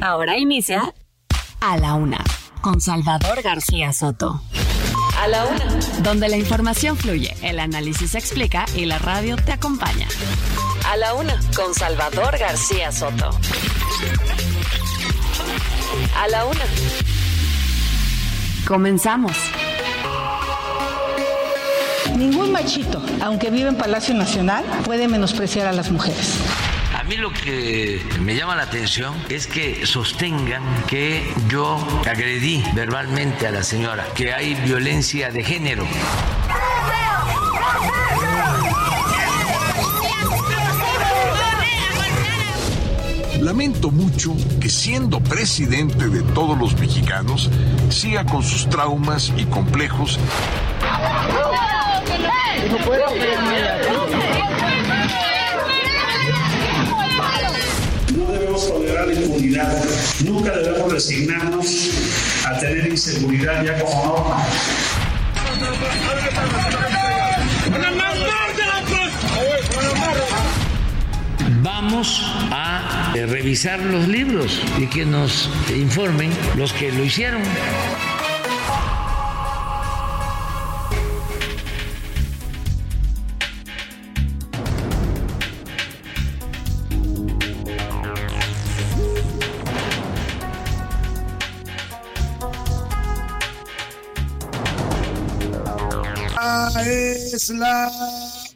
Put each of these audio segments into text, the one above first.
Ahora inicia A la Una con Salvador García Soto. A la Una. Donde la información fluye, el análisis se explica y la radio te acompaña. A la Una con Salvador García Soto. A la Una. Comenzamos. Ningún machito, aunque vive en Palacio Nacional, puede menospreciar a las mujeres. A mí lo que me llama la atención es que sostengan que yo agredí verbalmente a la señora, que hay violencia de género. Lamento mucho que siendo presidente de todos los mexicanos, siga con sus traumas y complejos. No impunidad. Nunca debemos resignarnos a tener inseguridad ya como norma. Vamos a eh, revisar los libros y que nos informen los que lo hicieron. Es la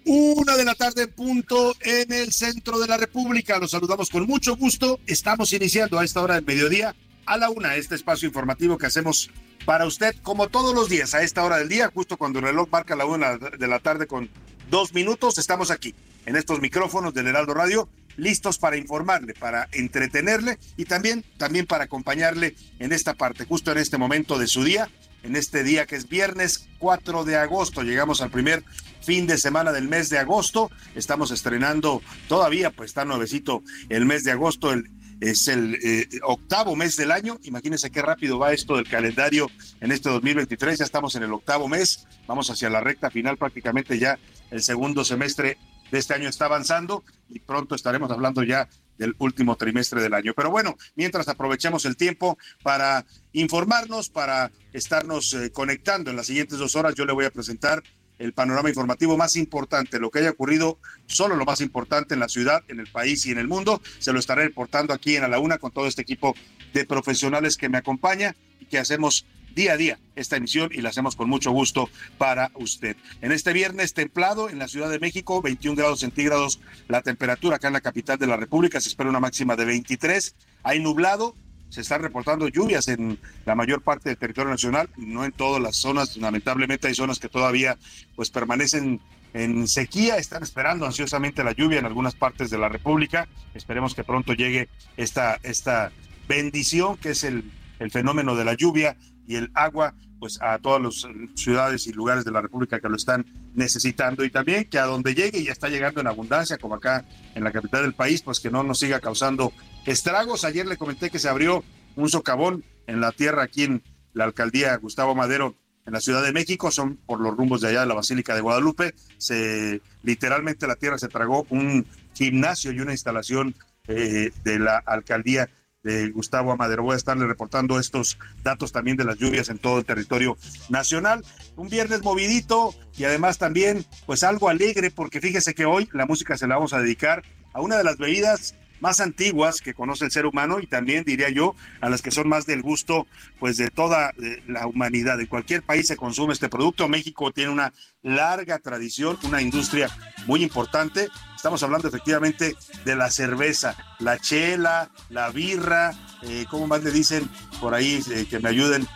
una de la tarde en punto en el centro de la República. Los saludamos con mucho gusto. Estamos iniciando a esta hora del mediodía a la una este espacio informativo que hacemos para usted como todos los días a esta hora del día, justo cuando el reloj marca la una de la tarde con dos minutos. Estamos aquí en estos micrófonos del Heraldo Radio listos para informarle, para entretenerle y también, también para acompañarle en esta parte, justo en este momento de su día, en este día que es viernes 4 de agosto. Llegamos al primer fin de semana del mes de agosto. Estamos estrenando todavía, pues está nuevecito el mes de agosto. Es el eh, octavo mes del año. Imagínense qué rápido va esto del calendario en este 2023. Ya estamos en el octavo mes. Vamos hacia la recta final prácticamente ya. El segundo semestre de este año está avanzando y pronto estaremos hablando ya del último trimestre del año. Pero bueno, mientras aprovechemos el tiempo para informarnos, para estarnos eh, conectando en las siguientes dos horas, yo le voy a presentar el panorama informativo más importante, lo que haya ocurrido, solo lo más importante en la ciudad, en el país y en el mundo. Se lo estaré reportando aquí en A la Una con todo este equipo de profesionales que me acompaña y que hacemos día a día esta emisión y la hacemos con mucho gusto para usted. En este viernes templado en la Ciudad de México, 21 grados centígrados la temperatura acá en la capital de la República, se espera una máxima de 23. Hay nublado, se están reportando lluvias en la mayor parte del territorio nacional, no en todas las zonas, lamentablemente hay zonas que todavía pues permanecen en sequía, están esperando ansiosamente la lluvia en algunas partes de la República. Esperemos que pronto llegue esta, esta bendición que es el, el fenómeno de la lluvia y el agua pues a todas las ciudades y lugares de la República que lo están necesitando y también que a donde llegue ya está llegando en abundancia como acá en la capital del país pues que no nos siga causando estragos. Ayer le comenté que se abrió un socavón en la tierra aquí en la alcaldía Gustavo Madero en la Ciudad de México, son por los rumbos de allá de la Basílica de Guadalupe. Se literalmente la tierra se tragó un gimnasio y una instalación eh, de la alcaldía de Gustavo Amadero. Voy a estarle reportando estos datos también de las lluvias en todo el territorio nacional. Un viernes movidito y además también pues algo alegre porque fíjese que hoy la música se la vamos a dedicar a una de las bebidas más antiguas que conoce el ser humano y también diría yo a las que son más del gusto pues de toda la humanidad. En cualquier país se consume este producto. México tiene una larga tradición, una industria muy importante. Estamos hablando efectivamente de la cerveza, la chela, la birra, eh, ¿cómo más le dicen por ahí eh, que me ayuden?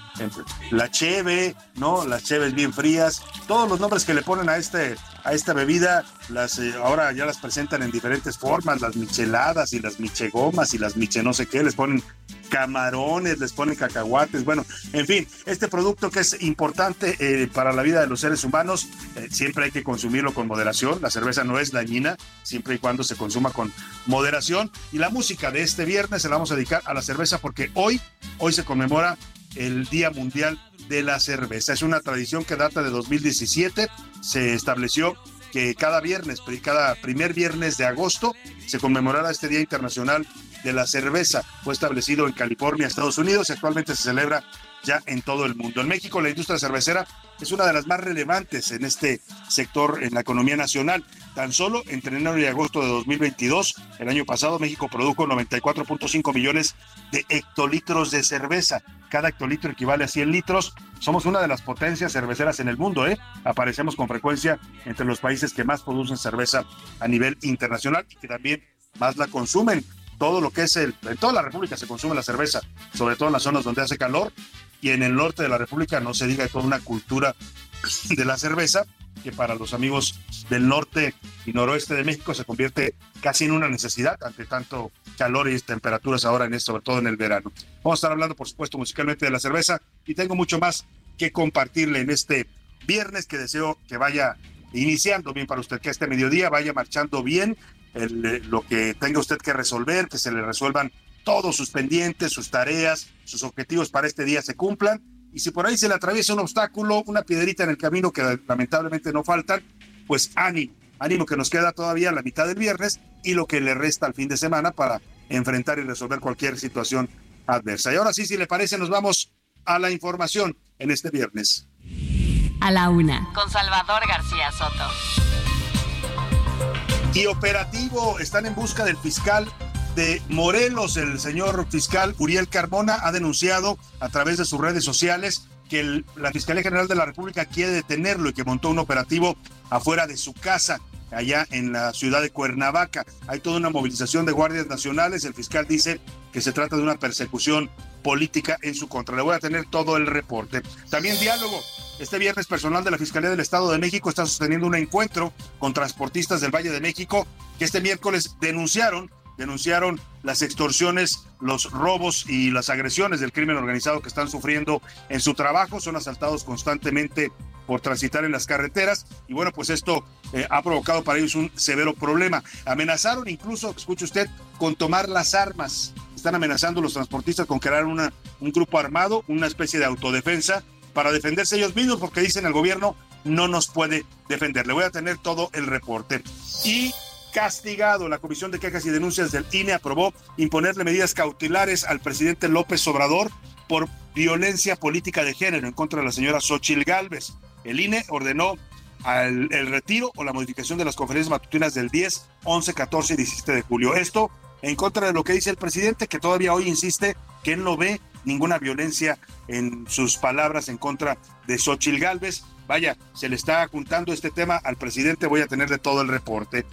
La cheve, ¿no? Las cheves bien frías, todos los nombres que le ponen a este a esta bebida, las eh, ahora ya las presentan en diferentes formas, las micheladas y las michegomas y las miche no sé qué, les ponen camarones, les ponen cacahuates, bueno, en fin, este producto que es importante eh, para la vida de los seres humanos, eh, siempre hay que consumirlo con moderación, la cerveza no es dañina, siempre y cuando se consuma con moderación, y la música de este viernes se la vamos a dedicar a la cerveza porque hoy, hoy se conmemora el Día Mundial de la Cerveza. Es una tradición que data de 2017, se estableció que cada viernes, cada primer viernes de agosto, se conmemorará este Día Internacional de la Cerveza. Fue establecido en California, Estados Unidos, y actualmente se celebra ya en todo el mundo. En México, la industria cervecera es una de las más relevantes en este sector en la economía nacional. Tan solo entre enero y agosto de 2022, el año pasado, México produjo 94.5 millones de hectolitros de cerveza. Cada hectolitro equivale a 100 litros. Somos una de las potencias cerveceras en el mundo, ¿eh? Aparecemos con frecuencia entre los países que más producen cerveza a nivel internacional y que también más la consumen todo lo que es el, en toda la República se consume la cerveza, sobre todo en las zonas donde hace calor y en el norte de la República no se diga toda una cultura de la cerveza que para los amigos del norte y noroeste de México se convierte casi en una necesidad ante tanto calor y temperaturas ahora en esto, sobre todo en el verano. Vamos a estar hablando, por supuesto, musicalmente de la cerveza y tengo mucho más que compartirle en este viernes que deseo que vaya iniciando bien para usted, que este mediodía vaya marchando bien, lo que tenga usted que resolver, que se le resuelvan todos sus pendientes, sus tareas, sus objetivos para este día se cumplan. Y si por ahí se le atraviesa un obstáculo, una piedrita en el camino que lamentablemente no faltan, pues ánimo, ánimo que nos queda todavía la mitad del viernes y lo que le resta al fin de semana para enfrentar y resolver cualquier situación adversa. Y ahora sí, si le parece, nos vamos a la información en este viernes. A la una, con Salvador García Soto. Y operativo, están en busca del fiscal de Morelos, el señor fiscal Uriel Carmona ha denunciado a través de sus redes sociales que la Fiscalía General de la República quiere detenerlo y que montó un operativo afuera de su casa, allá en la ciudad de Cuernavaca. Hay toda una movilización de guardias nacionales. El fiscal dice que se trata de una persecución política en su contra. Le voy a tener todo el reporte. También diálogo. Este viernes personal de la Fiscalía del Estado de México está sosteniendo un encuentro con transportistas del Valle de México que este miércoles denunciaron denunciaron las extorsiones, los robos y las agresiones del crimen organizado que están sufriendo en su trabajo. Son asaltados constantemente por transitar en las carreteras y bueno, pues esto eh, ha provocado para ellos un severo problema. Amenazaron incluso, escuche usted, con tomar las armas. Están amenazando los transportistas con crear un grupo armado, una especie de autodefensa para defenderse ellos mismos porque dicen el gobierno no nos puede defender. Le voy a tener todo el reporte. Y castigado. La Comisión de Quejas y Denuncias del INE aprobó imponerle medidas cautelares al presidente López Obrador por violencia política de género en contra de la señora Xochil Gálvez. El INE ordenó el retiro o la modificación de las conferencias matutinas del 10, 11, 14 y 17 de julio. Esto en contra de lo que dice el presidente, que todavía hoy insiste que él no ve ninguna violencia en sus palabras en contra de Xochil Gálvez. Vaya, se le está juntando este tema al presidente, voy a tener de todo el reporte.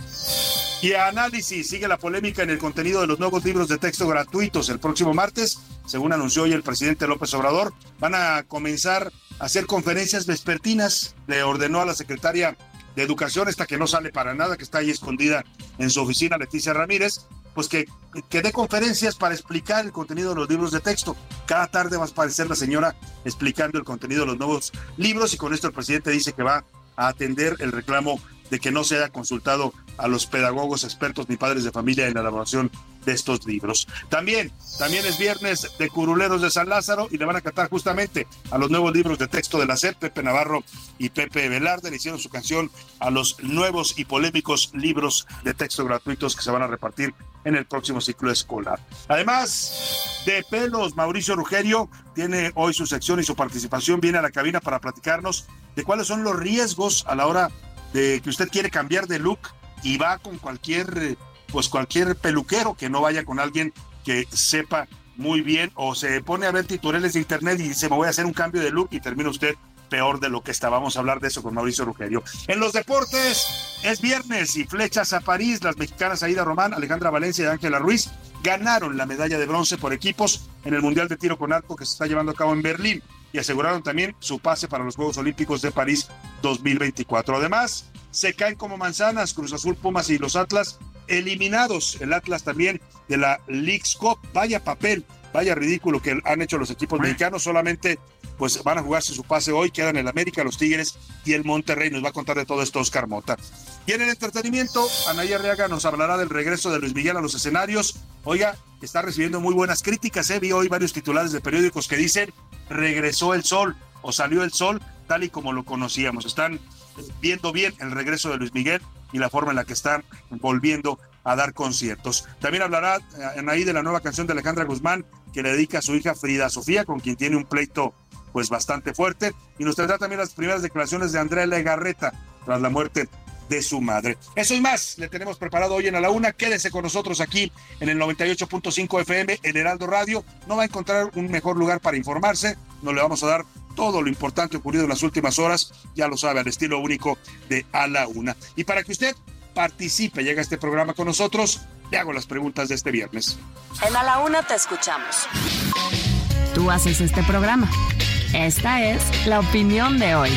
Y a análisis, sigue la polémica en el contenido de los nuevos libros de texto gratuitos. El próximo martes, según anunció hoy el presidente López Obrador, van a comenzar a hacer conferencias vespertinas. Le ordenó a la secretaria de Educación, esta que no sale para nada, que está ahí escondida en su oficina, Leticia Ramírez, pues que, que dé conferencias para explicar el contenido de los libros de texto. Cada tarde va a aparecer la señora explicando el contenido de los nuevos libros y con esto el presidente dice que va a atender el reclamo de que no se haya consultado a los pedagogos expertos ni padres de familia en la elaboración de estos libros. También, también es viernes de Curuleros de San Lázaro y le van a cantar justamente a los nuevos libros de texto de la SEP, Pepe Navarro y Pepe Velarde le hicieron su canción a los nuevos y polémicos libros de texto gratuitos que se van a repartir en el próximo ciclo escolar. Además de pelos, Mauricio Rugerio tiene hoy su sección y su participación, viene a la cabina para platicarnos de cuáles son los riesgos a la hora de que usted quiere cambiar de look y va con cualquier, pues cualquier peluquero que no vaya con alguien que sepa muy bien o se pone a ver titulares de internet y dice me voy a hacer un cambio de look y termina usted peor de lo que está. Vamos a hablar de eso con Mauricio Rugerio. En los deportes es viernes y flechas a París. Las mexicanas Aida Román, Alejandra Valencia y Ángela Ruiz ganaron la medalla de bronce por equipos en el Mundial de Tiro con Arco que se está llevando a cabo en Berlín y aseguraron también su pase para los Juegos Olímpicos de París 2024. Además, se caen como manzanas, Cruz Azul, Pumas y los Atlas eliminados, el Atlas también de la League's Cup, vaya papel, vaya ridículo que han hecho los equipos mexicanos, solamente pues van a jugarse su pase hoy, quedan el América, los Tigres y el Monterrey, nos va a contar de todo esto Oscar Mota. Y en el entretenimiento, Anaya Arriaga nos hablará del regreso de Luis Miguel a los escenarios. Oiga, está recibiendo muy buenas críticas, ¿eh? vi hoy varios titulares de periódicos que dicen regresó el sol o salió el sol tal y como lo conocíamos. Están viendo bien el regreso de Luis Miguel y la forma en la que están volviendo a dar conciertos. También hablará en ahí de la nueva canción de Alejandra Guzmán que le dedica a su hija Frida Sofía, con quien tiene un pleito pues bastante fuerte. Y nos tendrá también las primeras declaraciones de Andrea Legarreta tras la muerte de su madre. Eso y más le tenemos preparado hoy en A la Una. Quédese con nosotros aquí en el 98.5 FM en Heraldo Radio. No va a encontrar un mejor lugar para informarse. No le vamos a dar todo lo importante ocurrido en las últimas horas. Ya lo sabe, al estilo único de A la Una. Y para que usted participe, llega a este programa con nosotros, le hago las preguntas de este viernes. En A la Una te escuchamos. Tú haces este programa. Esta es la opinión de hoy.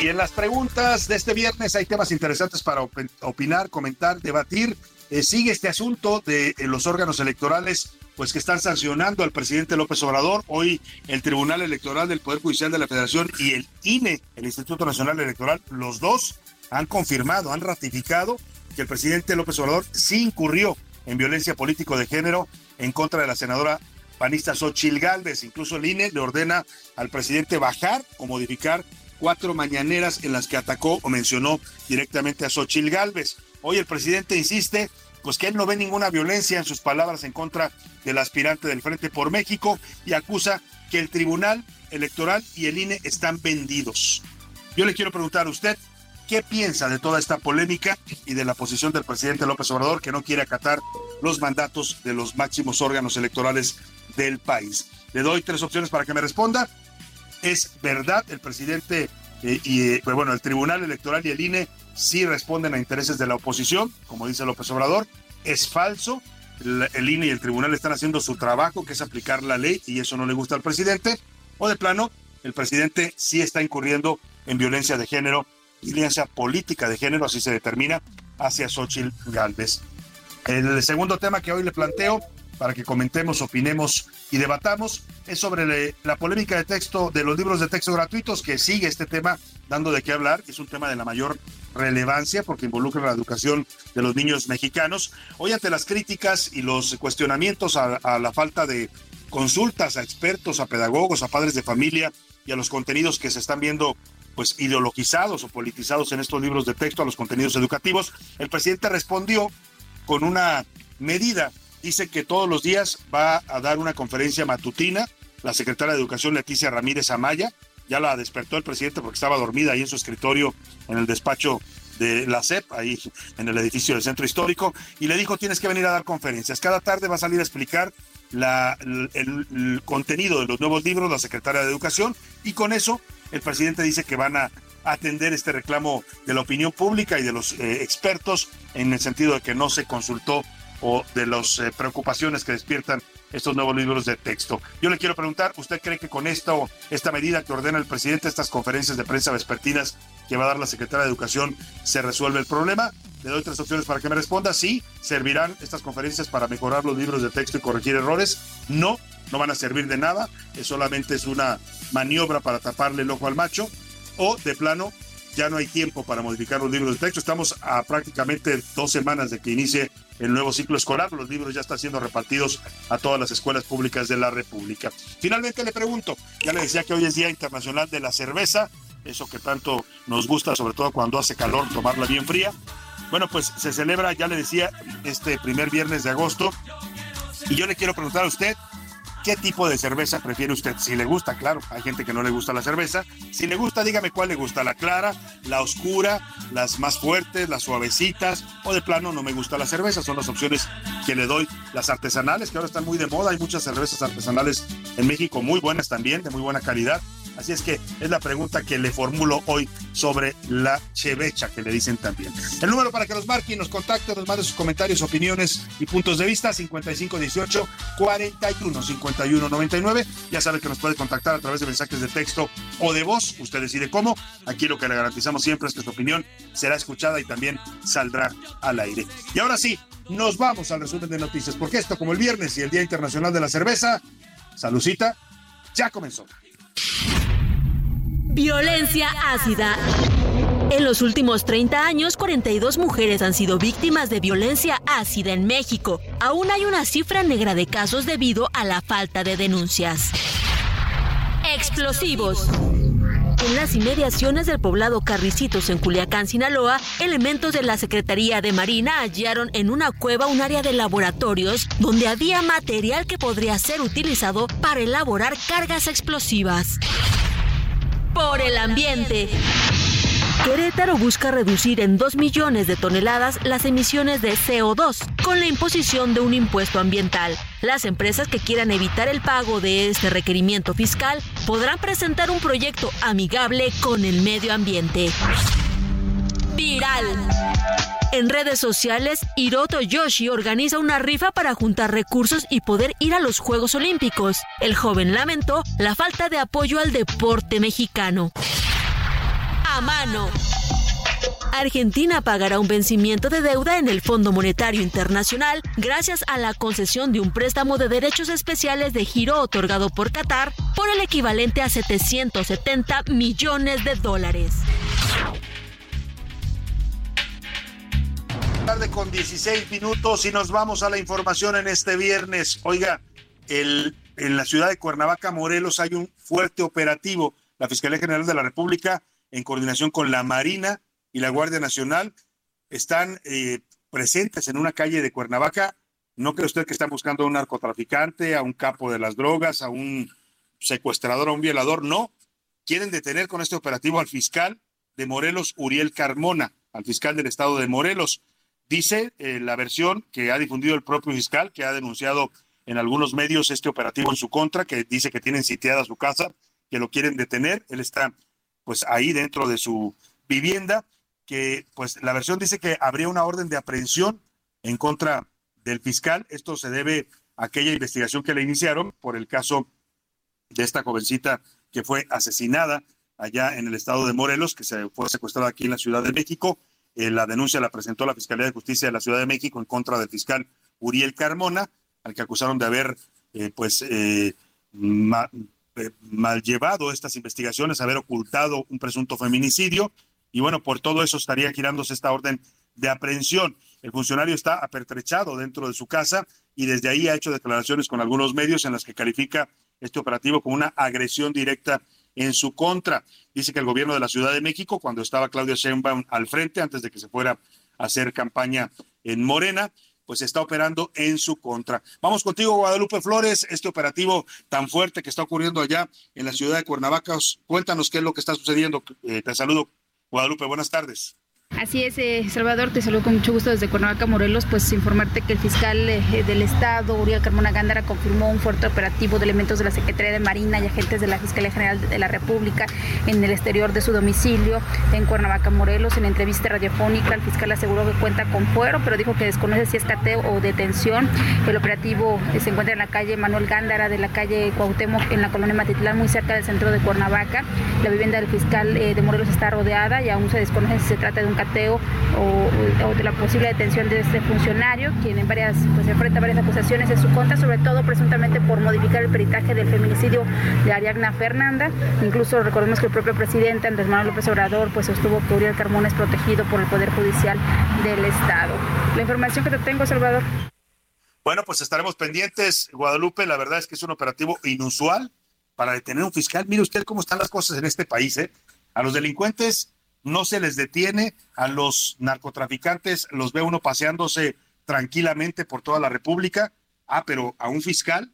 Y en las preguntas de este viernes hay temas interesantes para opinar, comentar, debatir. Eh, sigue este asunto de eh, los órganos electorales, pues que están sancionando al presidente López Obrador. Hoy el Tribunal Electoral del Poder Judicial de la Federación y el INE, el Instituto Nacional Electoral, los dos han confirmado, han ratificado que el presidente López Obrador sí incurrió en violencia político de género en contra de la senadora panista Xochil Gálvez. Incluso el INE le ordena al presidente bajar o modificar cuatro mañaneras en las que atacó o mencionó directamente a Xochil Gálvez. Hoy el presidente insiste pues que él no ve ninguna violencia en sus palabras en contra del aspirante del Frente por México y acusa que el Tribunal Electoral y el INE están vendidos. Yo le quiero preguntar a usted, ¿qué piensa de toda esta polémica y de la posición del presidente López Obrador que no quiere acatar los mandatos de los máximos órganos electorales del país? Le doy tres opciones para que me responda es verdad, el presidente eh, y eh, pues bueno, el Tribunal Electoral y el INE sí responden a intereses de la oposición, como dice López Obrador, es falso, el, INE y el tribunal están haciendo su trabajo, que es aplicar la ley, y eso no le gusta al presidente, o de plano, el presidente sí está incurriendo en violencia de género, violencia política de género, así se determina, hacia Xochitl Galvez. El segundo tema que hoy le planteo para que comentemos, opinemos y debatamos es sobre la polémica de texto de los libros de texto gratuitos que sigue este tema dando de qué hablar. Es un tema de la mayor relevancia porque involucra la educación de los niños mexicanos. Hoy ante las críticas y los cuestionamientos a, a la falta de consultas a expertos, a pedagogos, a padres de familia y a los contenidos que se están viendo pues ideologizados o politizados en estos libros de texto, a los contenidos educativos, el presidente respondió con una medida dice que todos los días va a dar una conferencia matutina la secretaria de Educación Leticia Ramírez Amaya. Ya la despertó el presidente porque estaba dormida ahí en su escritorio en el despacho de la CEP, ahí en el edificio del centro histórico, y le dijo tienes que venir a dar conferencias. Cada tarde va a salir a explicar la, el, contenido de los nuevos libros, la secretaria de Educación, y con eso el presidente dice que van a atender este reclamo de la opinión pública y de los eh, expertos en el sentido de que no se consultó o de las eh, preocupaciones que despiertan estos nuevos libros de texto. Yo le quiero preguntar, ¿usted cree que con esto, esta medida que ordena el presidente, estas conferencias de prensa vespertinas que va a dar la secretaria de Educación, se resuelve el problema? Le doy tres opciones para que me responda. Sí, servirán estas conferencias para mejorar los libros de texto y corregir errores. No, no van a servir de nada. Es solamente es una maniobra para taparle el ojo al macho. O de plano, ya no hay tiempo para modificar los libros de texto. Estamos a prácticamente dos semanas de que inicie el nuevo ciclo escolar. Los libros ya están siendo repartidos a todas las escuelas públicas de la República. Finalmente le pregunto, ya le decía que hoy es Día Internacional de la Cerveza, eso que tanto nos gusta, sobre todo cuando hace calor, tomarla bien fría. Bueno, pues se celebra, ya le decía, este primer viernes de agosto. Y yo le quiero preguntar a usted, ¿Qué tipo de cerveza prefiere usted? Si le gusta, claro, hay gente que no le gusta la cerveza. Si le gusta, dígame cuál le gusta, la clara, la oscura, las más fuertes, las suavecitas, o de plano no me gusta la cerveza. Son las opciones que le doy. Las artesanales, que ahora están muy de moda, hay muchas cervezas artesanales en México muy buenas también, de muy buena calidad. Así es que es la pregunta que le formulo hoy sobre la chevecha que le dicen también. El número para que nos marque y nos contacte, nos mande sus comentarios, opiniones y puntos de vista 5518 41 51 99. Ya sabe que nos puede contactar a través de mensajes de texto o de voz. Usted decide cómo. Aquí lo que le garantizamos siempre es que su opinión será escuchada y también saldrá al aire. Y ahora sí, nos vamos al resumen de noticias, porque esto, como el viernes y el Día Internacional de la Cerveza, salucita, ya comenzó. Violencia ácida. En los últimos 30 años, 42 mujeres han sido víctimas de violencia ácida en México. Aún hay una cifra negra de casos debido a la falta de denuncias. Explosivos. En las inmediaciones del poblado Carricitos en Culiacán, Sinaloa, elementos de la Secretaría de Marina hallaron en una cueva un área de laboratorios donde había material que podría ser utilizado para elaborar cargas explosivas. Por el ambiente. Querétaro busca reducir en 2 millones de toneladas las emisiones de CO2 con la imposición de un impuesto ambiental. Las empresas que quieran evitar el pago de este requerimiento fiscal podrán presentar un proyecto amigable con el medio ambiente. Viral. En redes sociales, Hiroto Yoshi organiza una rifa para juntar recursos y poder ir a los Juegos Olímpicos. El joven lamentó la falta de apoyo al deporte mexicano a mano. Argentina pagará un vencimiento de deuda en el Fondo Monetario Internacional gracias a la concesión de un préstamo de derechos especiales de giro otorgado por Qatar por el equivalente a 770 millones de dólares. Tarde con 16 minutos y nos vamos a la información en este viernes. Oiga, el, en la ciudad de Cuernavaca, Morelos, hay un fuerte operativo. La Fiscalía General de la República en coordinación con la Marina y la Guardia Nacional, están eh, presentes en una calle de Cuernavaca. ¿No cree usted que están buscando a un narcotraficante, a un capo de las drogas, a un secuestrador, a un violador? No. Quieren detener con este operativo al fiscal de Morelos, Uriel Carmona, al fiscal del estado de Morelos. Dice eh, la versión que ha difundido el propio fiscal, que ha denunciado en algunos medios este operativo en su contra, que dice que tienen sitiada su casa, que lo quieren detener. Él está pues ahí dentro de su vivienda, que pues la versión dice que habría una orden de aprehensión en contra del fiscal. Esto se debe a aquella investigación que le iniciaron por el caso de esta jovencita que fue asesinada allá en el estado de Morelos, que se fue secuestrada aquí en la Ciudad de México. Eh, la denuncia la presentó la Fiscalía de Justicia de la Ciudad de México en contra del fiscal Uriel Carmona, al que acusaron de haber eh, pues eh, eh, mal llevado estas investigaciones, haber ocultado un presunto feminicidio y bueno, por todo eso estaría girándose esta orden de aprehensión. El funcionario está apertrechado dentro de su casa y desde ahí ha hecho declaraciones con algunos medios en las que califica este operativo como una agresión directa en su contra. Dice que el gobierno de la Ciudad de México, cuando estaba Claudia Sheinbaum al frente, antes de que se fuera a hacer campaña en Morena, pues está operando en su contra. Vamos contigo, Guadalupe Flores, este operativo tan fuerte que está ocurriendo allá en la ciudad de Cuernavaca. Cuéntanos qué es lo que está sucediendo. Eh, te saludo, Guadalupe, buenas tardes. Así es, eh, Salvador, te saludo con mucho gusto desde Cuernavaca, Morelos, pues informarte que el fiscal eh, del Estado, Uriel Carmona Gándara, confirmó un fuerte operativo de elementos de la Secretaría de Marina y agentes de la Fiscalía General de la República en el exterior de su domicilio en Cuernavaca, Morelos. En entrevista radiofónica, el fiscal aseguró que cuenta con fuero, pero dijo que desconoce si es cateo o detención. El operativo eh, se encuentra en la calle Manuel Gándara de la calle Cuauhtémoc, en la colonia Matitlán, muy cerca del centro de Cuernavaca. La vivienda del fiscal de Morelos está rodeada y aún se desconoce si se trata de un cateo o, de la posible detención de este funcionario, quien en varias, pues enfrenta varias acusaciones en su contra, sobre todo presuntamente por modificar el peritaje del feminicidio de Ariadna Fernanda. Incluso recordemos que el propio presidente Andrés Manuel López Obrador pues sostuvo que Uriel Carmona es protegido por el Poder Judicial del Estado. La información que te tengo, Salvador. Bueno, pues estaremos pendientes, Guadalupe. La verdad es que es un operativo inusual para detener un fiscal. Mire usted cómo están las cosas en este país. ¿eh? A los delincuentes no se les detiene, a los narcotraficantes los ve uno paseándose tranquilamente por toda la República. Ah, pero a un fiscal,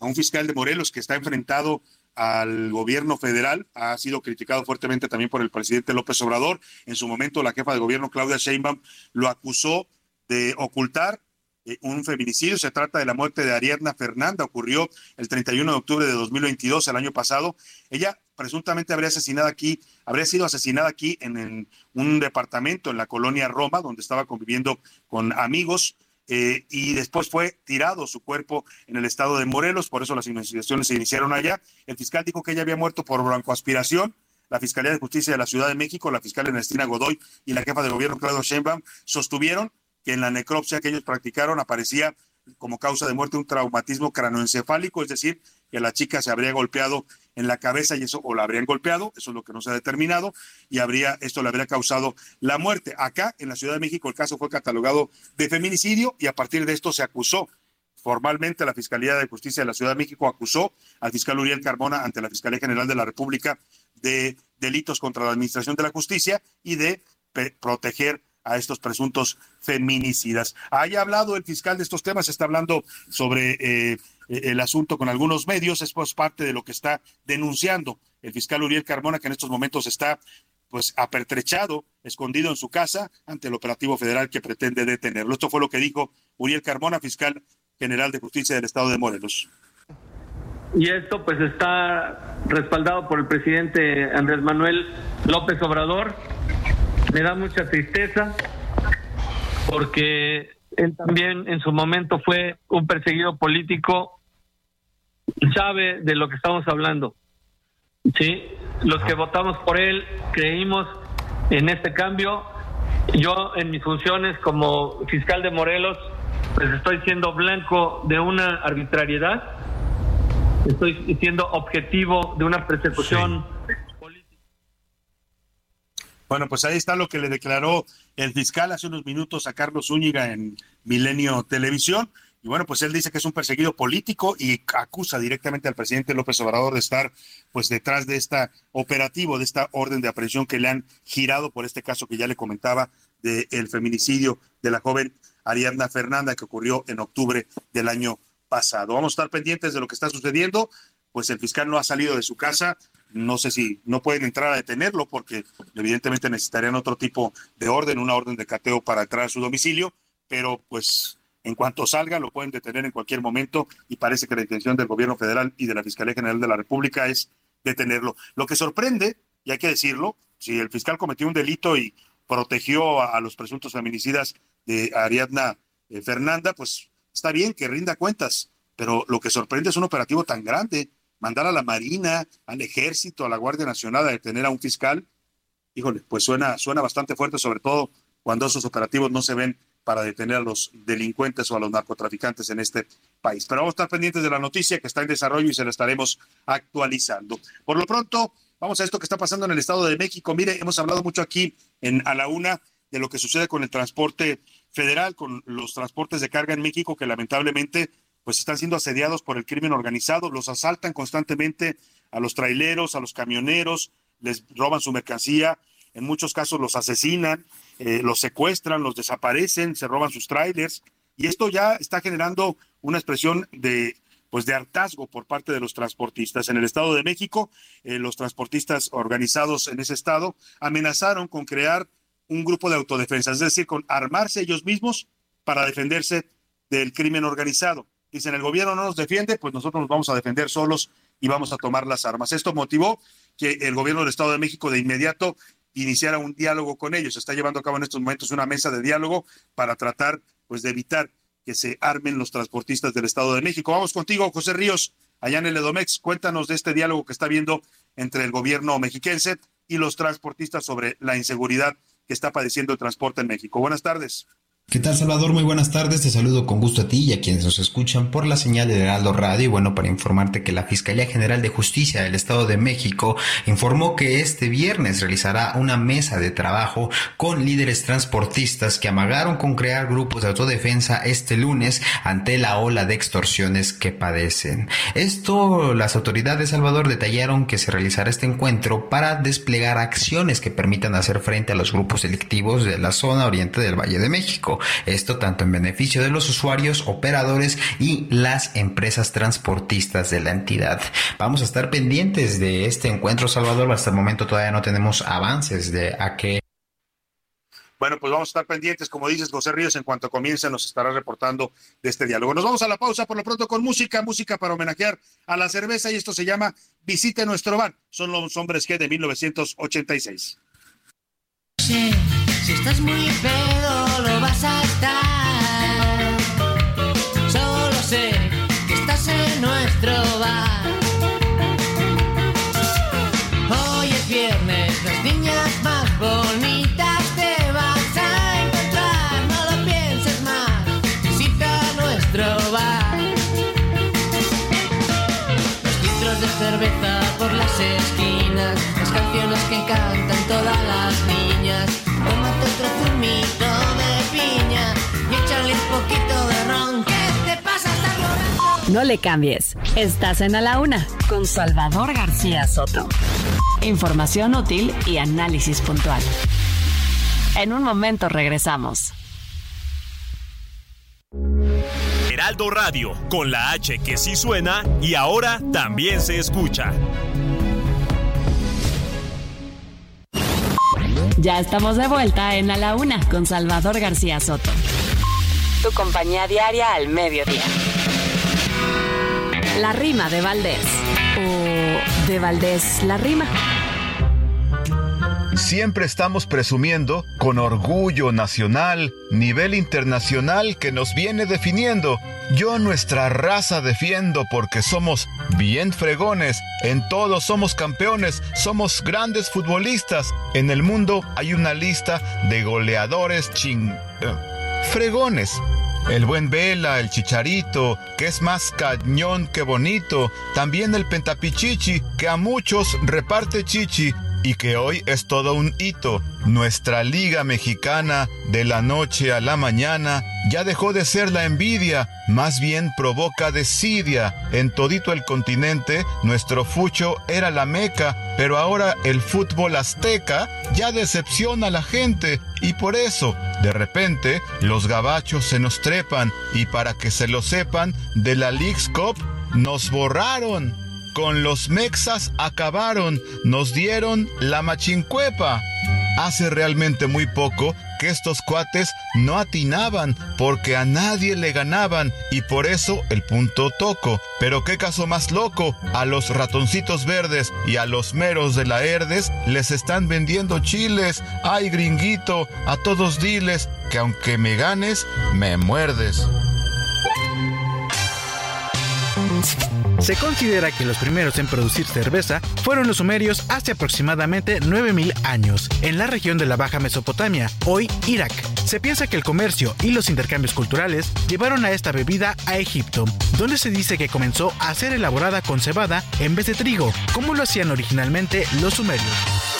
a un fiscal de Morelos que está enfrentado al gobierno federal, ha sido criticado fuertemente también por el presidente López Obrador. En su momento, la jefa de gobierno, Claudia Sheinbaum, lo acusó de ocultar eh, un feminicidio. Se trata de la muerte de Ariadna Fernanda. Ocurrió el 31 de octubre de 2022, el año pasado. Ella presuntamente habría asesinado aquí, habría sido asesinada aquí en, un departamento en la colonia Roma, donde estaba conviviendo con amigos. Eh, y después fue tirado su cuerpo en el estado de Morelos, por eso las investigaciones se iniciaron allá. El fiscal dijo que ella había muerto por broncoaspiración. La Fiscalía de Justicia de la Ciudad de México, la fiscal Ernestina Godoy y la jefa de gobierno Claudio Sheinbaum sostuvieron que en la necropsia que ellos practicaron aparecía como causa de muerte un traumatismo cranoencefálico, es decir, que la chica se habría golpeado en la cabeza y eso, o la habrían golpeado, eso es lo que no se ha determinado, y habría, esto le habría causado la muerte. Acá, en la Ciudad de México, el caso fue catalogado de feminicidio y a partir de esto se acusó formalmente la Fiscalía de Justicia de la Ciudad de México acusó al fiscal Uriel Carmona ante la Fiscalía General de la República de delitos contra la Administración de la Justicia y de proteger a estos presuntos feminicidas. Haya hablado el fiscal de estos temas, está hablando sobre eh, el asunto con algunos medios, es pues parte de lo que está denunciando el fiscal Uriel Carmona, que en estos momentos está pues apertrechado, escondido en su casa ante el operativo federal que pretende detenerlo. Esto fue lo que dijo Uriel Carmona, fiscal general de justicia del estado de Morelos. Y esto pues está respaldado por el presidente Andrés Manuel López Obrador, me da mucha tristeza porque él también en su momento fue un perseguido político, sabe de lo que estamos hablando. Sí, los que votamos por él creímos en este cambio. Yo en mis funciones como fiscal de Morelos, pues estoy siendo blanco de una arbitrariedad, estoy siendo objetivo de una persecución. Bueno, pues ahí está lo que le declaró el fiscal hace unos minutos a Carlos Zúñiga en Milenio Televisión. Y bueno, pues él dice que es un perseguido político y acusa directamente al presidente López Obrador de estar pues detrás de este operativo, de esta orden de aprehensión que le han girado por este caso que ya le comentaba del feminicidio de la joven Ariadna Fernanda que ocurrió en octubre del año pasado. Vamos a estar pendientes de lo que está sucediendo. Pues el fiscal no ha salido de su casa, no sé si no pueden entrar a detenerlo porque evidentemente necesitarían otro tipo de orden, una orden de cateo para entrar a su domicilio, pero pues en cuanto salga lo pueden detener en cualquier momento y parece que la intención del gobierno federal y de la Fiscalía General de la República es detenerlo. Lo que sorprende, y hay que decirlo, si el fiscal cometió un delito y protegió a, los presuntos feminicidas de Ariadna eh, Fernanda, pues está bien que rinda cuentas, pero lo que sorprende es un operativo tan grande mandar a la Marina, al Ejército, a la Guardia Nacional a detener a un fiscal, híjole, pues suena, suena bastante fuerte, sobre todo cuando esos operativos no se ven para detener a los delincuentes o a los narcotraficantes en este país. Pero vamos a estar pendientes de la noticia que está en desarrollo y se la estaremos actualizando. Por lo pronto, vamos a esto que está pasando en el Estado de México. Mire, hemos hablado mucho aquí en a la una de lo que sucede con el transporte federal, con los transportes de carga en México, que lamentablemente pues están siendo asediados por el crimen organizado, los asaltan constantemente a los traileros, a los camioneros, les roban su mercancía, en muchos casos los asesinan, eh, los secuestran, los desaparecen, se roban sus trailers y esto ya está generando una expresión de pues de hartazgo por parte de los transportistas. En el Estado de México, eh, los transportistas organizados en ese estado amenazaron con crear un grupo de autodefensa, es decir, con armarse ellos mismos para defenderse del crimen organizado. Dicen, el gobierno no nos defiende, pues nosotros nos vamos a defender solos y vamos a tomar las armas. Esto motivó que el gobierno del Estado de México de inmediato iniciara un diálogo con ellos. Se está llevando a cabo en estos momentos una mesa de diálogo para tratar pues de evitar que se armen los transportistas del Estado de México. Vamos contigo, José Ríos, allá en el Edomex. Cuéntanos de este diálogo que está habiendo entre el gobierno mexiquense y los transportistas sobre la inseguridad que está padeciendo el transporte en México. Buenas tardes. ¿Qué tal Salvador? Muy buenas tardes, te saludo con gusto a ti y a quienes nos escuchan por la señal de Heraldo Radio y bueno, para informarte que la Fiscalía General de Justicia del Estado de México informó que este viernes realizará una mesa de trabajo con líderes transportistas que amagaron con crear grupos de autodefensa este lunes ante la ola de extorsiones que padecen. Esto, las autoridades de Salvador detallaron que se realizará este encuentro para desplegar acciones que permitan hacer frente a los grupos delictivos de la zona oriente del Valle de México. Esto tanto en beneficio de los usuarios, operadores y las empresas transportistas de la entidad. Vamos a estar pendientes de este encuentro, Salvador. Hasta el momento todavía no tenemos avances de a qué Bueno, pues vamos a estar pendientes, como dices, José Ríos, en cuanto comience nos estará reportando de este diálogo. Nos vamos a la pausa por lo pronto con música, música para homenajear a la cerveza y esto se llama Visite nuestro bar. Son los hombres que de 1986. Si estás muy pedo lo vas a estar. Solo sé que estás en nuestro bar. Hoy es viernes, las niñas más bonitas te vas a encontrar. No lo pienses más, visita nuestro bar. Los litros de cerveza por las esquinas, las canciones que cantan poquito de ron. ¿Qué te pasa? No le cambies. Estás en A la Una con Salvador García Soto. Información útil y análisis puntual. En un momento regresamos. Heraldo Radio, con la H que sí suena y ahora también se escucha. Ya estamos de vuelta en A la Una con Salvador García Soto. Tu compañía diaria al mediodía. La rima de Valdés. O de Valdés la rima. Siempre estamos presumiendo, con orgullo nacional, nivel internacional que nos viene definiendo. Yo nuestra raza defiendo porque somos bien fregones, en todo somos campeones, somos grandes futbolistas. En el mundo hay una lista de goleadores ching... fregones. El buen Vela, el Chicharito, que es más cañón que bonito. También el Pentapichichi, que a muchos reparte chichi y que hoy es todo un hito. Nuestra liga mexicana, de la noche a la mañana, ya dejó de ser la envidia, más bien provoca desidia. En todito el continente, nuestro fucho era la meca, pero ahora el fútbol azteca ya decepciona a la gente y por eso, de repente, los gabachos se nos trepan y para que se lo sepan, de la League's Cup nos borraron. Con los mexas acabaron, nos dieron la machincuepa. Hace realmente muy poco que estos cuates no atinaban porque a nadie le ganaban y por eso el punto toco. Pero qué caso más loco, a los ratoncitos verdes y a los meros de la Herdes les están vendiendo chiles. Ay gringuito, a todos diles que aunque me ganes, me muerdes. Se considera que los primeros en producir cerveza fueron los sumerios hace aproximadamente 9000 años, en la región de la Baja Mesopotamia, hoy Irak. Se piensa que el comercio y los intercambios culturales llevaron a esta bebida a Egipto, donde se dice que comenzó a ser elaborada con cebada en vez de trigo, como lo hacían originalmente los sumerios.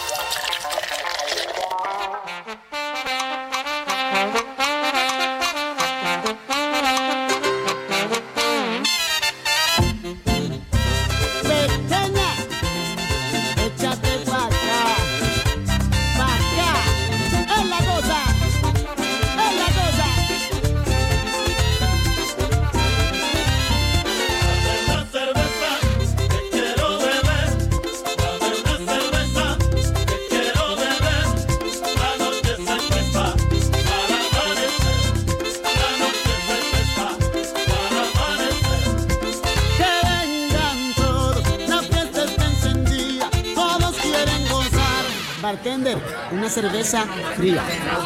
Cerveza fría.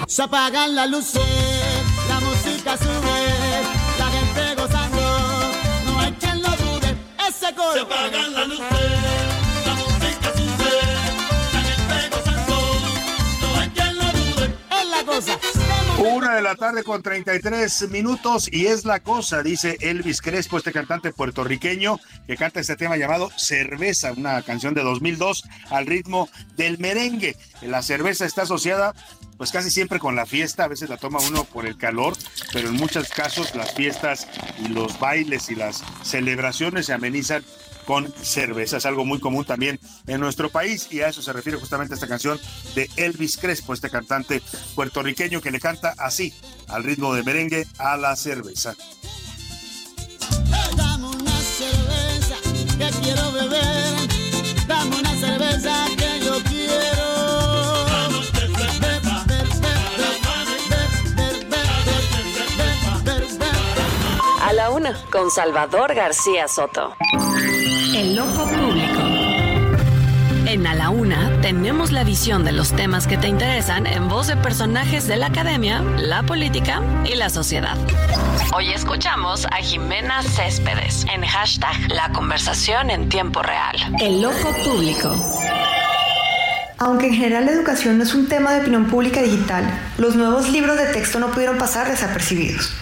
Se apagan las luces, la música sube, la gente gozando, no hay quien lo dude. Ese coro. Se apagan las luces, la música sube, la gente gozando, no hay quien lo dude. Es la cosa. Una de la tarde con 33 minutos y es la cosa, dice Elvis Crespo, este cantante puertorriqueño que canta este tema llamado Cerveza, una canción de 2002 al ritmo del merengue. La cerveza está asociada pues casi siempre con la fiesta, a veces la toma uno por el calor, pero en muchos casos las fiestas y los bailes y las celebraciones se amenizan con cerveza. Es algo muy común también en nuestro país y a eso se refiere justamente esta canción de Elvis Crespo, este cantante puertorriqueño que le canta así, al ritmo de merengue, a la cerveza. Dame una cerveza que quiero beber. Dame una cerveza una, con Salvador García Soto. El ojo público. En A la Una tenemos la visión de los temas que te interesan en voz de personajes de la academia, la política y la sociedad. Hoy escuchamos a Jimena Céspedes en hashtag La conversación en tiempo real. El ojo público. Aunque en general la educación no es un tema de opinión pública digital, los nuevos libros de texto no pudieron pasar desapercibidos.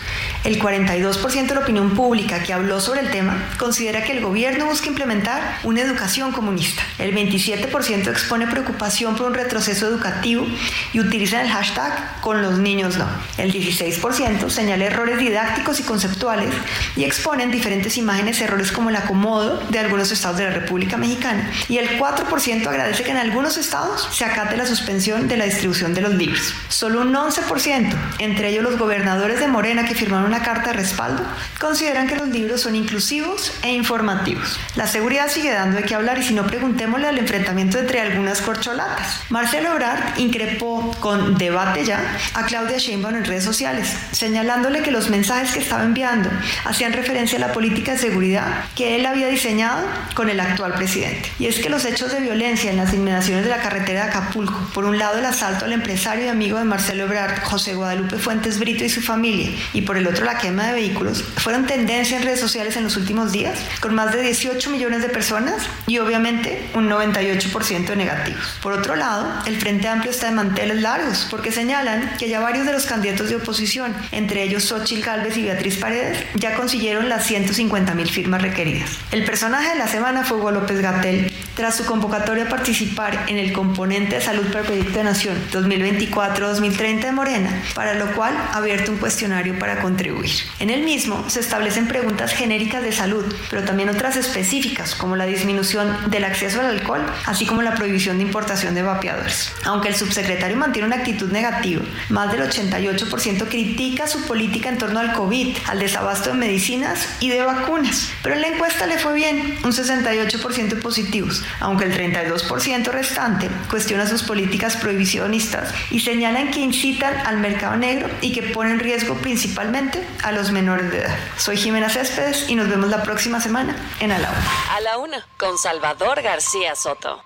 El 42% de la opinión pública que habló sobre el tema considera que el gobierno busca implementar una educación comunista. El 27% expone preocupación por un retroceso educativo y utiliza el hashtag con los niños no. El 16% señala errores didácticos y conceptuales y exponen diferentes imágenes errores como el acomodo de algunos estados de la República Mexicana. Y el 4% agradece que en algunos estados se acate la suspensión de la distribución de los libros. Solo un 11%, entre ellos los gobernadores de Morena que firmaron una carta de respaldo, consideran que los libros son inclusivos e informativos. La seguridad sigue dando de qué hablar y si no preguntémosle al enfrentamiento entre algunas corcholatas. Marcelo Ebrard increpó con debate ya a Claudia Sheinbaum en redes sociales, señalándole que los mensajes que estaba enviando hacían referencia a la política de seguridad que él había diseñado con el actual presidente. Y es que los hechos de violencia en las inmediaciones de la carretera de Acapulco, por un lado el asalto al empresario y amigo de Marcelo Ebrard, José Guadalupe Fuentes Brito y su familia, y por el otro la quema de vehículos, fueron tendencia en redes sociales en los últimos días, con más de 18 millones de personas y obviamente un 98% de negativos. Por otro lado, el Frente Amplio está de manteles largos, porque señalan que ya varios de los candidatos de oposición, entre ellos Xochitl Gálvez y Beatriz Paredes, ya consiguieron las 150 mil firmas requeridas. El personaje de la semana fue Hugo López Gatel, tras su convocatoria a participar en el componente de salud para el Proyecto de Nación 2024-2030 de Morena, para lo cual ha abierto un cuestionario para contribuir. En el mismo se establecen preguntas genéricas de salud, pero también otras específicas, como la disminución del acceso al alcohol, así como la prohibición de importación de vapeadores. Aunque el subsecretario mantiene una actitud negativa, más del 88% critica su política en torno al COVID, al desabasto de medicinas y de vacunas. Pero en la encuesta le fue bien, un 68% positivos, aunque el 32% restante cuestiona sus políticas prohibicionistas y señalan que incitan al mercado negro y que ponen en riesgo principalmente a los menores de edad. Soy Jimena Céspedes y nos vemos la próxima semana en A la Una. A la una, con Salvador García Soto.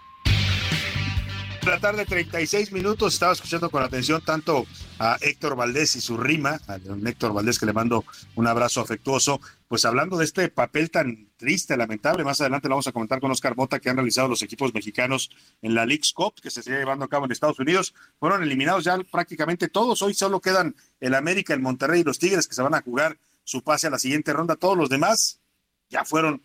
La tarde, 36 minutos. Estaba escuchando con atención tanto a Héctor Valdés y su rima, a don Héctor Valdés, que le mando un abrazo afectuoso. Pues hablando de este papel tan triste, lamentable, más adelante lo vamos a comentar con Oscar Mota, que han realizado los equipos mexicanos en la League's Cup, que se sigue llevando a cabo en Estados Unidos. Fueron eliminados ya prácticamente todos. Hoy solo quedan el América, el Monterrey y los Tigres, que se van a jugar su pase a la siguiente ronda. Todos los demás ya fueron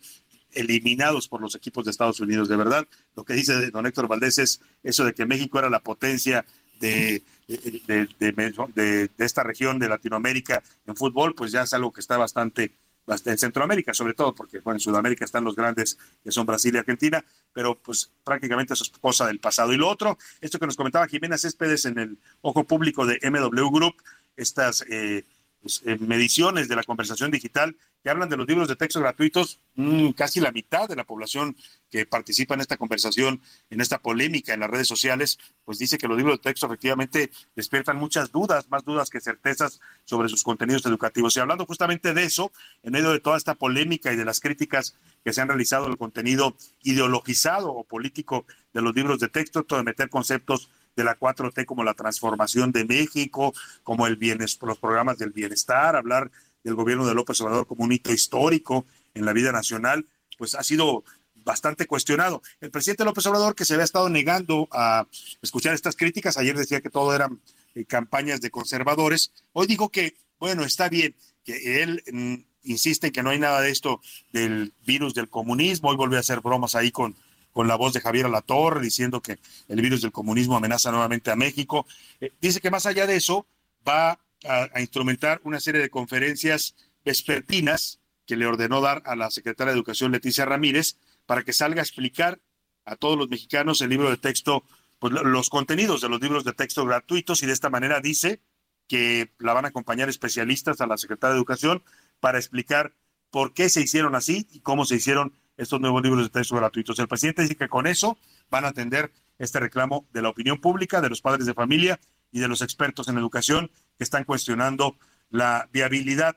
eliminados por los equipos de Estados Unidos. De verdad, lo que dice don Héctor Valdés es eso de que México era la potencia de, de, de, esta región de Latinoamérica en fútbol, pues ya es algo que está bastante en Centroamérica, sobre todo, porque bueno, en Sudamérica están los grandes que son Brasil y Argentina, pero pues prácticamente eso es cosa del pasado. Y lo otro, esto que nos comentaba Jimena Céspedes en el ojo público de MW Group, estas eh, pues, eh, mediciones de la conversación digital que hablan de los libros de texto gratuitos, mmm, casi la mitad de la población que participa en esta conversación, en esta polémica en las redes sociales, pues dice que los libros de texto efectivamente despiertan muchas dudas, más dudas que certezas sobre sus contenidos educativos. Y hablando justamente de eso, en medio de toda esta polémica y de las críticas que se han realizado al contenido ideologizado o político de los libros de texto, todo de meter conceptos de la 4T como la transformación de México, como el bienestar, los programas del bienestar, hablar del gobierno de López Obrador como un hito histórico en la vida nacional, pues ha sido bastante cuestionado. El presidente López Obrador, que se había estado negando a escuchar estas críticas, ayer decía que todo eran eh, campañas de conservadores, hoy dijo que, bueno, está bien, que él mm, insiste en que no hay nada de esto del virus del comunismo, hoy volvió a hacer bromas ahí con, con la voz de Javier Alatorre, diciendo que el virus del comunismo amenaza nuevamente a México. Eh, dice que más allá de eso, va a, instrumentar una serie de conferencias vespertinas que le ordenó dar a la secretaria de Educación Leticia Ramírez para que salga a explicar a todos los mexicanos el libro de texto, pues los contenidos de los libros de texto gratuitos y de esta manera dice que la van a acompañar especialistas a la secretaria de Educación para explicar por qué se hicieron así y cómo se hicieron estos nuevos libros de texto gratuitos. El presidente dice que con eso van a atender este reclamo de la opinión pública, de los padres de familia y de los expertos en educación que están cuestionando la viabilidad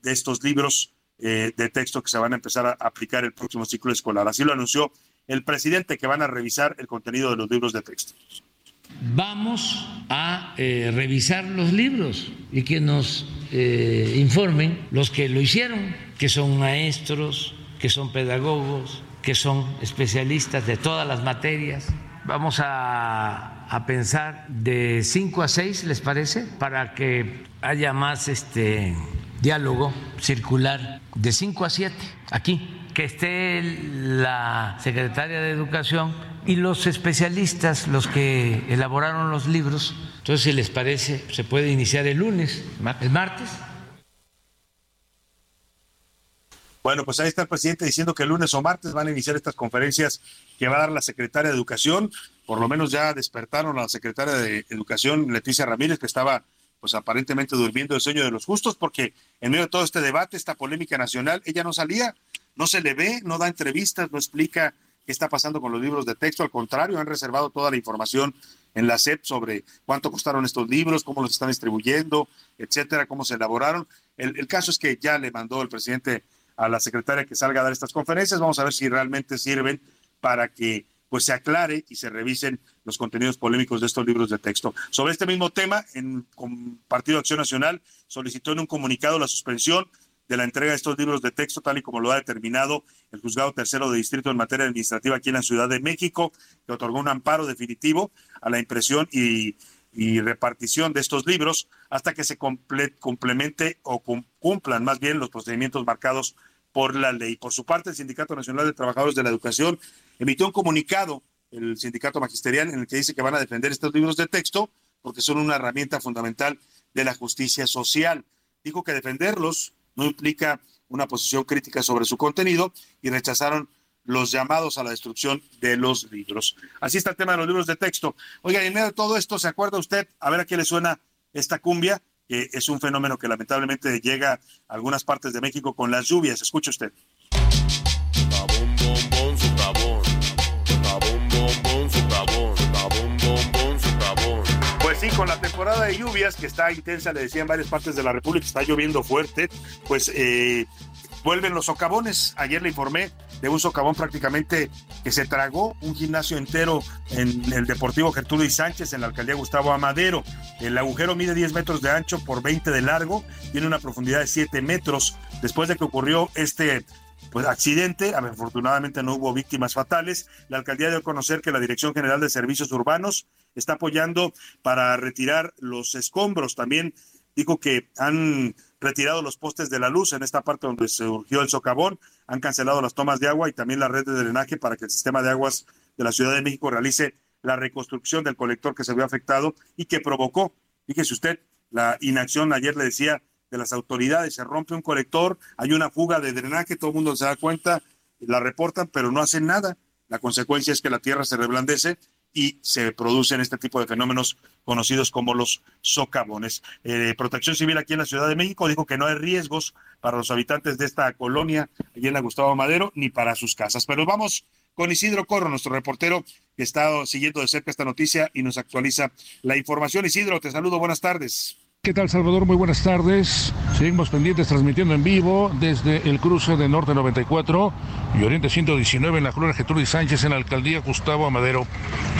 de estos libros eh, de texto que se van a empezar a aplicar el próximo ciclo escolar. Así lo anunció el presidente que van a revisar el contenido de los libros de texto. Vamos a eh, revisar los libros y que nos eh, informen los que lo hicieron, que son maestros, que son pedagogos, que son especialistas de todas las materias. Vamos a, a pensar de 5 a 6, ¿les parece? Para que haya más este diálogo circular de 5 a 7 aquí, que esté la secretaria de Educación y los especialistas, los que elaboraron los libros. Entonces, si les parece, se puede iniciar el lunes, el martes. Bueno, pues ahí está el presidente diciendo que el lunes o martes van a iniciar estas conferencias que va a dar la secretaria de Educación. Por lo menos ya despertaron a la secretaria de Educación, Leticia Ramírez, que estaba pues aparentemente durmiendo el sueño de los justos, porque en medio de todo este debate, esta polémica nacional, ella no salía, no se le ve, no da entrevistas, no explica qué está pasando con los libros de texto, al contrario, han reservado toda la información en la SEP sobre cuánto costaron estos libros, cómo los están distribuyendo, etcétera, cómo se elaboraron. El, el caso es que ya le mandó el presidente a la secretaria que salga a dar estas conferencias, vamos a ver si realmente sirven para que pues se aclare y se revisen los contenidos polémicos de estos libros de texto. Sobre este mismo tema, el Partido Acción Nacional solicitó en un comunicado la suspensión de la entrega de estos libros de texto, tal y como lo ha determinado el juzgado tercero de distrito en materia administrativa aquí en la Ciudad de México, que otorgó un amparo definitivo a la impresión y, y repartición de estos libros hasta que se comple complemente o cumplan más bien los procedimientos marcados por la ley. Por su parte, el Sindicato Nacional de Trabajadores de la Educación emitió un comunicado, el sindicato magisterial, en el que dice que van a defender estos libros de texto porque son una herramienta fundamental de la justicia social. Dijo que defenderlos no implica una posición crítica sobre su contenido y rechazaron los llamados a la destrucción de los libros. Así está el tema de los libros de texto. Oiga, en medio de todo esto, ¿se acuerda usted? A ver a qué le suena esta cumbia, que es un fenómeno que lamentablemente llega a algunas partes de México con las lluvias. Escuche usted. Con la temporada de lluvias que está intensa, le decía en varias partes de la República, está lloviendo fuerte, pues eh, vuelven los socavones. Ayer le informé de un socavón prácticamente que se tragó un gimnasio entero en el Deportivo Gertrudo y Sánchez en la alcaldía Gustavo Amadero. El agujero mide 10 metros de ancho por 20 de largo, tiene una profundidad de 7 metros. Después de que ocurrió este pues accidente, afortunadamente no hubo víctimas fatales. La alcaldía dio a conocer que la Dirección General de Servicios Urbanos está apoyando para retirar los escombros. También dijo que han retirado los postes de la luz en esta parte donde surgió el socavón, han cancelado las tomas de agua y también la red de drenaje para que el sistema de aguas de la Ciudad de México realice la reconstrucción del colector que se vio afectado y que provocó, fíjese usted, la inacción, ayer le decía, de las autoridades, se rompe un colector, hay una fuga de drenaje, todo el mundo se da cuenta, la reportan, pero no hacen nada. La consecuencia es que la tierra se reblandece y se producen este tipo de fenómenos conocidos como los socavones. Eh, Protección Civil aquí en la Ciudad de México dijo que no hay riesgos para los habitantes de esta colonia, allí en la Gustavo Madero, ni para sus casas. Pero vamos con Isidro Corro, nuestro reportero que está siguiendo de cerca esta noticia y nos actualiza la información. Isidro, te saludo, buenas tardes. ¿Qué tal, Salvador? Muy buenas tardes. Seguimos pendientes transmitiendo en vivo desde el cruce de Norte 94 y Oriente 119 en la colonia Gertrudis Sánchez en la alcaldía Gustavo Amadero.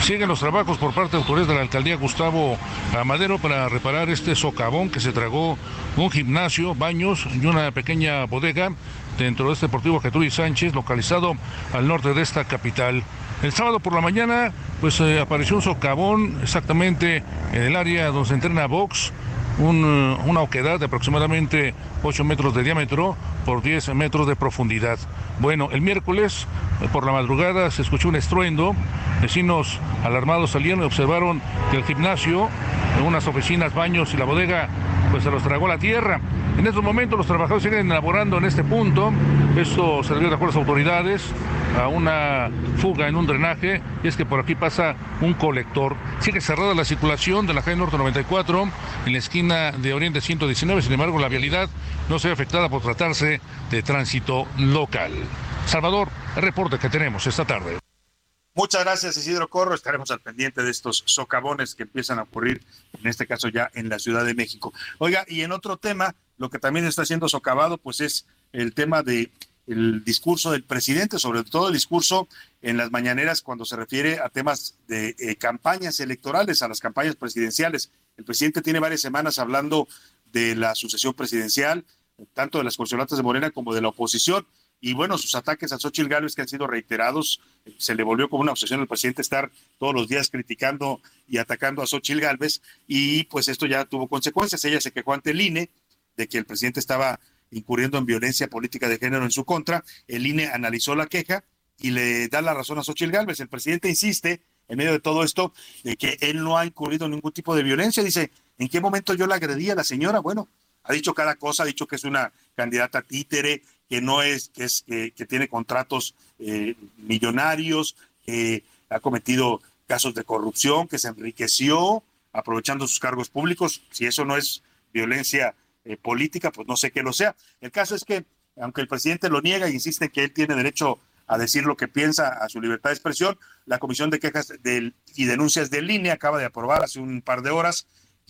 Siguen los trabajos por parte de autoridades de la alcaldía Gustavo Amadero para reparar este socavón que se tragó un gimnasio, baños y una pequeña bodega dentro de este deportivo Gertrudis Sánchez, localizado al norte de esta capital. El sábado por la mañana, pues eh, apareció un socavón exactamente en el área donde se entrena box un, una oquedad de aproximadamente 8 metros de diámetro por 10 metros de profundidad. Bueno, el miércoles por la madrugada se escuchó un estruendo, vecinos alarmados salieron y observaron que el gimnasio, unas oficinas, baños y la bodega pues se los tragó la tierra. En estos momentos los trabajadores siguen elaborando en este punto. Esto se debió de acuerdo a las autoridades a una fuga en un drenaje y es que por aquí pasa un colector. Sigue cerrada la circulación de la calle Norte 94 en la esquina de Oriente 119, sin embargo la vialidad no se ve afectada por tratarse de tránsito local. Salvador, el reporte que tenemos esta tarde. Muchas gracias, Isidro Corro. Estaremos al pendiente de estos socavones que empiezan a ocurrir, en este caso ya en la Ciudad de México. Oiga, y en otro tema, lo que también está siendo socavado, pues es el tema de el discurso del presidente, sobre todo el discurso en las mañaneras cuando se refiere a temas de eh, campañas electorales, a las campañas presidenciales. El presidente tiene varias semanas hablando de la sucesión presidencial, tanto de las corcholatas de Morena como de la oposición. Y bueno, sus ataques a Xochitl Gálvez que han sido reiterados, se le volvió como una obsesión al presidente estar todos los días criticando y atacando a Xochitl Gálvez y pues esto ya tuvo consecuencias. Ella se quejó ante el INE de que el presidente estaba incurriendo en violencia política de género en su contra. El INE analizó la queja y le da la razón a Xochitl Gálvez. El presidente insiste, en medio de todo esto, de que él no ha incurrido en ningún tipo de violencia. Dice, ¿en qué momento yo la agredí a la señora? Bueno, ha dicho cada cosa, ha dicho que es una candidata títere, que no es, que es, que, que tiene contratos eh, millonarios, que ha cometido casos de corrupción, que se enriqueció aprovechando sus cargos públicos. Si eso no es violencia eh, política, pues no sé qué lo sea. El caso es que, aunque el presidente lo niega e insiste que él tiene derecho a decir lo que piensa, a su libertad de expresión, la Comisión de Quejas y Denuncias de línea acaba de aprobar hace un par de horas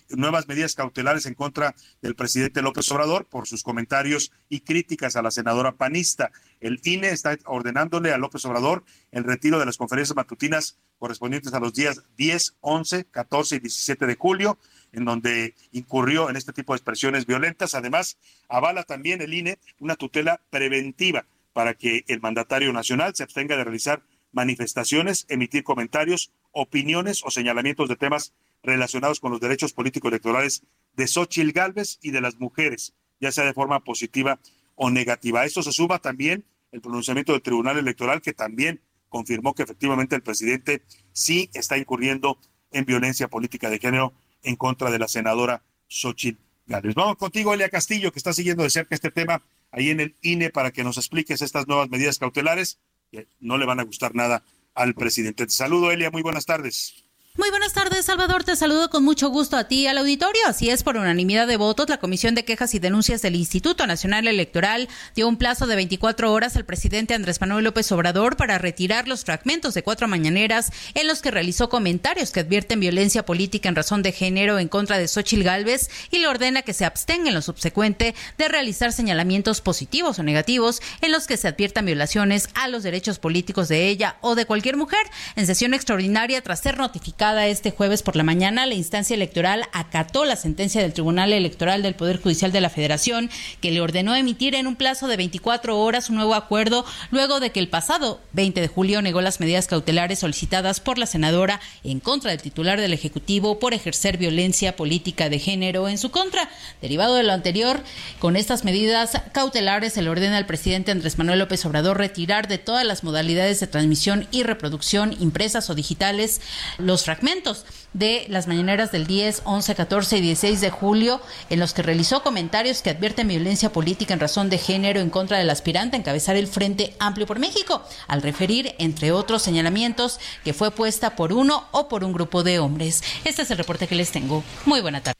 nuevas medidas cautelares en contra del presidente López Obrador por sus comentarios y críticas a la senadora panista. El INE está ordenándole a López Obrador el retiro de las conferencias matutinas correspondientes a los días 10, 11, 14 y 17 de julio, en donde incurrió en este tipo de expresiones violentas. Además, avala también el INE una tutela preventiva para que el mandatario nacional se abstenga de realizar manifestaciones, emitir comentarios, opiniones o señalamientos de temas relacionados con los derechos políticos electorales de Xochitl Gálvez y de las mujeres, ya sea de forma positiva o negativa. A esto se suma también el pronunciamiento del Tribunal Electoral que también confirmó que efectivamente el presidente sí está incurriendo en violencia política de género en contra de la senadora Xochitl Gálvez. Vamos contigo, Elia Castillo, que está siguiendo de cerca este tema ahí en el INE para que nos expliques estas nuevas medidas cautelares que no le van a gustar nada al presidente. Te saludo, Elia, muy buenas tardes. Muy buenas tardes, Salvador. Te saludo con mucho gusto a ti y al auditorio. Así es, por unanimidad de votos, la Comisión de Quejas y Denuncias del Instituto Nacional Electoral dio un plazo de 24 horas al presidente Andrés Manuel López Obrador para retirar los fragmentos de cuatro mañaneras en los que realizó comentarios que advierten violencia política en razón de género en contra de Xochil Gálvez y le ordena que se abstenga en lo subsecuente de realizar señalamientos positivos o negativos en los que se adviertan violaciones a los derechos políticos de ella o de cualquier mujer. En sesión extraordinaria, tras ser notificada este jueves por la mañana, la instancia electoral acató la sentencia del Tribunal Electoral del Poder Judicial de la Federación, que le ordenó emitir en un plazo de 24 horas un nuevo acuerdo, luego de que el pasado 20 de julio negó las medidas cautelares solicitadas por la senadora en contra del titular del Ejecutivo por ejercer violencia política de género en su contra. Derivado de lo anterior, con estas medidas cautelares se le ordena al presidente Andrés Manuel López Obrador retirar de todas las modalidades de transmisión y reproducción impresas o digitales los fragmentos de las mañaneras del 10, 11, 14 y 16 de julio, en los que realizó comentarios que advierten violencia política en razón de género en contra del aspirante a encabezar el Frente Amplio por México, al referir, entre otros señalamientos, que fue puesta por uno o por un grupo de hombres. Este es el reporte que les tengo. Muy buena tarde.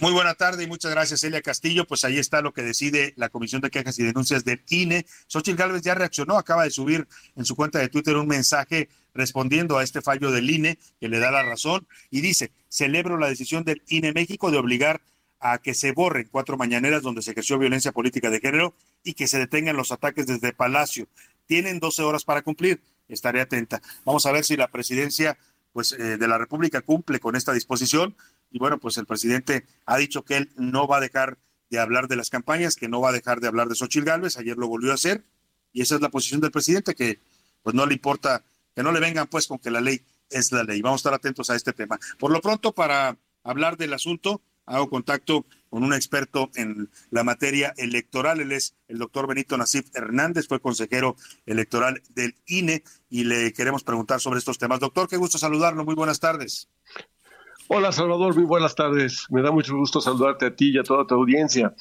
Muy buena tarde y muchas gracias, Elia Castillo. Pues ahí está lo que decide la Comisión de Quejas y Denuncias del INE. Xochitl Gálvez ya reaccionó, acaba de subir en su cuenta de Twitter un mensaje respondiendo a este fallo del INE que le da la razón y dice, celebro la decisión del INE México de obligar a que se borren cuatro mañaneras donde se ejerció violencia política de género y que se detengan los ataques desde Palacio. Tienen 12 horas para cumplir. Estaré atenta. Vamos a ver si la presidencia pues, eh, de la República cumple con esta disposición. Y bueno, pues el presidente ha dicho que él no va a dejar de hablar de las campañas, que no va a dejar de hablar de Xochitl Gálvez. Ayer lo volvió a hacer. Y esa es la posición del presidente, que pues no le importa, que no le vengan pues con que la ley es la ley. Vamos a estar atentos a este tema. Por lo pronto, para hablar del asunto, hago contacto con un experto en la materia electoral. Él es el doctor Benito Nasif Hernández, fue consejero electoral del INE y le queremos preguntar sobre estos temas. Doctor, qué gusto saludarlo. Muy buenas tardes. Hola Salvador, muy buenas tardes. Me da mucho gusto saludarte a ti y a toda tu audiencia.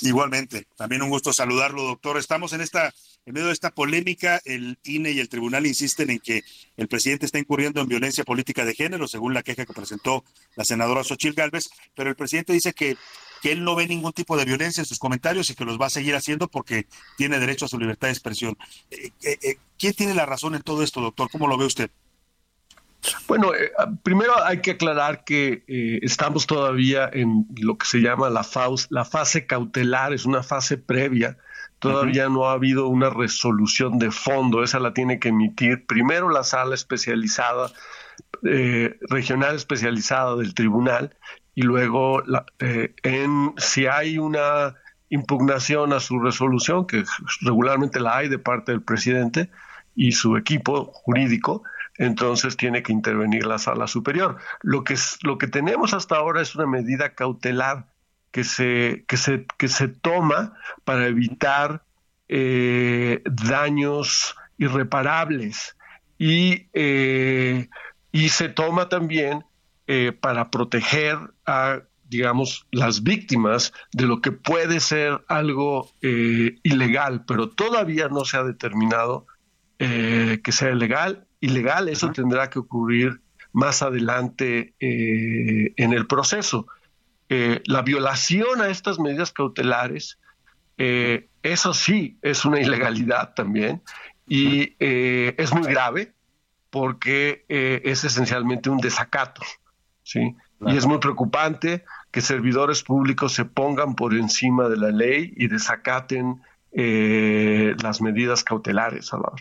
Igualmente, también un gusto saludarlo, doctor. Estamos en esta, en medio de esta polémica, el INE y el tribunal insisten en que el presidente está incurriendo en violencia política de género, según la queja que presentó la senadora Xochitl Gálvez, pero el presidente dice que, que él no ve ningún tipo de violencia en sus comentarios y que los va a seguir haciendo porque tiene derecho a su libertad de expresión. Eh, eh, eh, ¿Quién tiene la razón en todo esto, doctor? ¿Cómo lo ve usted? Bueno, eh, primero hay que aclarar que eh, estamos todavía en lo que se llama la, faus, la fase cautelar, es una fase previa. Todavía no ha habido una resolución de fondo, esa la tiene que emitir primero la sala especializada, eh, regional especializada del tribunal, y luego la- eh, en si hay una impugnación a su resolución, que regularmente la hay de parte del presidente y su equipo jurídico, entonces tiene que intervenir la sala superior. Lo que, lo que tenemos hasta ahora es una medida cautelar que se, que se, que se toma para evitar eh, daños irreparables y, eh, y se toma también eh, para proteger a, digamos, las víctimas de lo que puede ser algo eh, ilegal, pero todavía no se ha determinado eh, que sea ilegal. Ilegal, eso tendrá que ocurrir más adelante eh, en el proceso. Eh, la violación a estas medidas cautelares, eh, eso sí es una ilegalidad también y es muy grave porque es esencialmente un desacato, ¿sí? Y es muy preocupante que servidores públicos se pongan por encima de la ley y desacaten eh, las medidas cautelares, Salvador.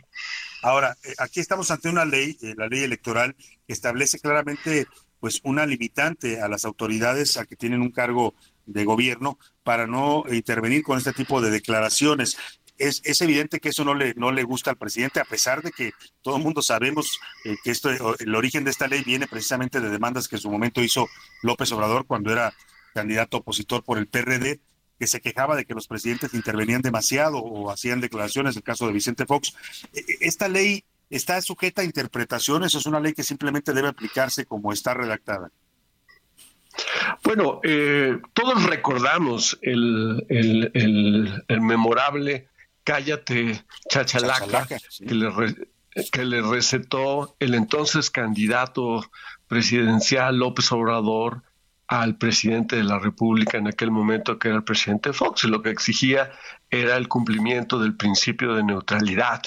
Ahora, eh, aquí estamos ante una ley, eh, la ley electoral, que establece claramente pues una limitante a las autoridades a que tienen un cargo de gobierno para no intervenir con este tipo de declaraciones. Es, es evidente que eso no le, no le gusta al presidente, a pesar de que todo el mundo sabemos eh, que esto, el origen de esta ley viene precisamente de demandas que en su momento hizo López Obrador cuando era candidato opositor por el PRD, que se quejaba de que los presidentes intervenían demasiado o hacían declaraciones, el caso de Vicente Fox. E- e- Esta ley está sujeta a interpretaciones, o es una ley que simplemente debe aplicarse como está redactada. Bueno, eh, todos recordamos el, el- el- el memorable Cállate Chachalaca, Chachalaca, sí. que, le re- que le recetó el entonces candidato presidencial López Obrador al presidente de la República en aquel momento, que era el presidente Fox, lo que exigía era el cumplimiento del principio de neutralidad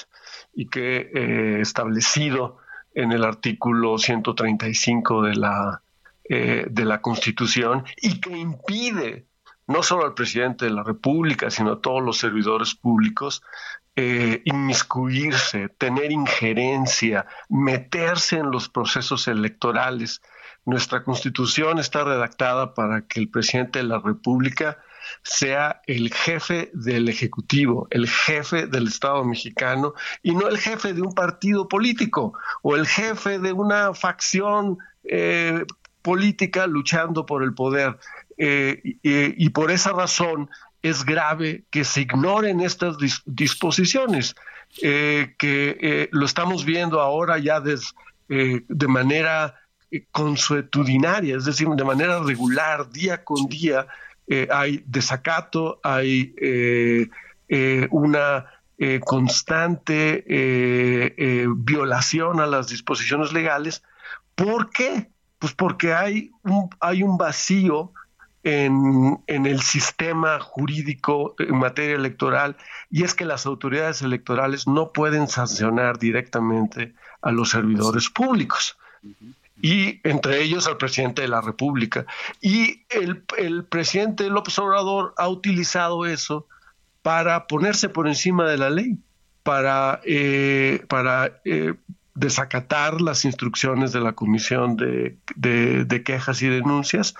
y que eh, establecido en el artículo 135 de la eh, de la Constitución y que impide no solo al presidente de la República, sino a todos los servidores públicos eh, inmiscuirse, tener injerencia, meterse en los procesos electorales. Nuestra Constitución está redactada para que el presidente de la República sea el jefe del Ejecutivo, el jefe del Estado mexicano y no el jefe de un partido político o el jefe de una facción eh, política luchando por el poder. Eh, y, por esa razón es grave que se ignoren estas dis- disposiciones, eh, que eh, lo estamos viendo ahora ya de manera consuetudinaria, es decir, de manera regular, día con día, eh, hay desacato, hay eh, eh, una constante violación a las disposiciones legales. ¿Por qué? Pues porque hay un, hay un vacío en, en el sistema jurídico en materia electoral y es que las autoridades electorales no pueden sancionar directamente a los servidores públicos y entre ellos al presidente de la República. Y el, el presidente López Obrador ha utilizado eso para ponerse por encima de la ley, para, eh, para eh, desacatar las instrucciones de la Comisión de, de- de Quejas y Denuncias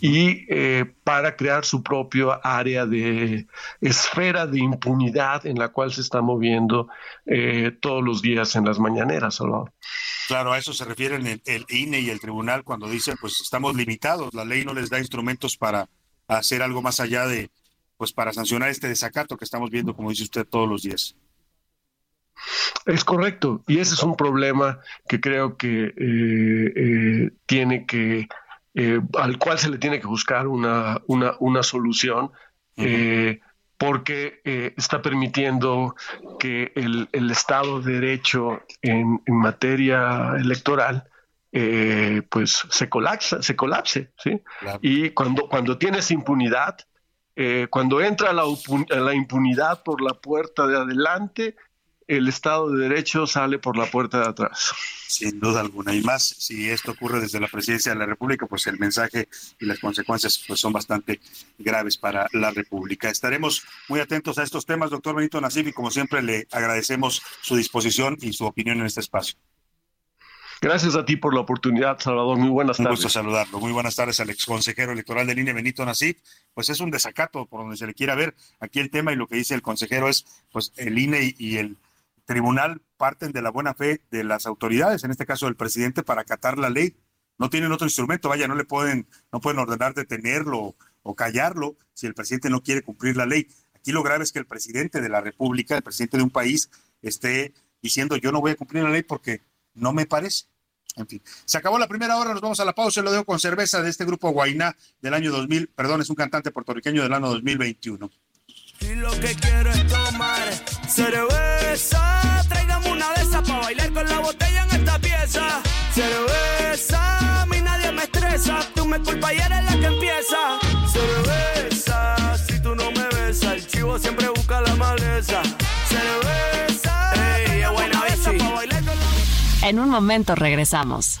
y eh, para crear su propia área de esfera de impunidad en la cual se está moviendo eh, todos los días en las mañaneras, Salvador. Claro, a eso se refieren el, el INE y el tribunal cuando dicen, pues estamos limitados, la ley no les da instrumentos para hacer algo más allá de, pues para sancionar este desacato que estamos viendo, como dice usted, todos los días. Es correcto, y ese es un problema que creo que eh, eh, tiene que, eh, al cual se le tiene que buscar una, una, una solución, porque está permitiendo que el, el Estado de Derecho en, en materia electoral eh, pues se colapsa, se colapse, ¿sí? Y cuando, cuando tienes impunidad, eh, cuando entra la, la impunidad por la puerta de adelante, el Estado de Derecho sale por la puerta de atrás. Sin duda alguna. Y más si esto ocurre desde la presidencia de la República, pues el mensaje y las consecuencias pues, son bastante graves para la República. Estaremos muy atentos a estos temas, doctor Benito Nasif, y como siempre le agradecemos su disposición y su opinión en este espacio. Gracias a ti por la oportunidad, Salvador. Muy buenas Un tardes. gusto saludarlo. Muy buenas tardes al exconsejero electoral del INE, Benito Nasif. Pues es un desacato por donde se le quiera ver. Aquí el tema y lo que dice el consejero es, pues el INE y el tribunal parten de la buena fe de las autoridades, en este caso del presidente, para acatar la ley. No tienen otro instrumento, vaya, no le pueden, no pueden ordenar detenerlo o callarlo si el presidente no quiere cumplir la ley. Aquí lo grave es que el presidente de la República, el presidente de un país, esté diciendo yo no voy a cumplir la ley porque no me parece. En fin, se acabó la primera hora, nos vamos a la pausa, lo dejo con cerveza de este grupo Guainá del año 2000, perdón, es un cantante puertorriqueño del año 2021. Y lo que quiero es tomar cerveza. Tráigame una de esas para bailar con la botella en esta pieza. Cerveza, a mí nadie me estresa. Tú me culpas y eres la que empieza. Cerveza, si tú no me besas, el chivo siempre busca la maleza. Cerveza, ey, es buena bici. Pa' bailar con la En un momento regresamos.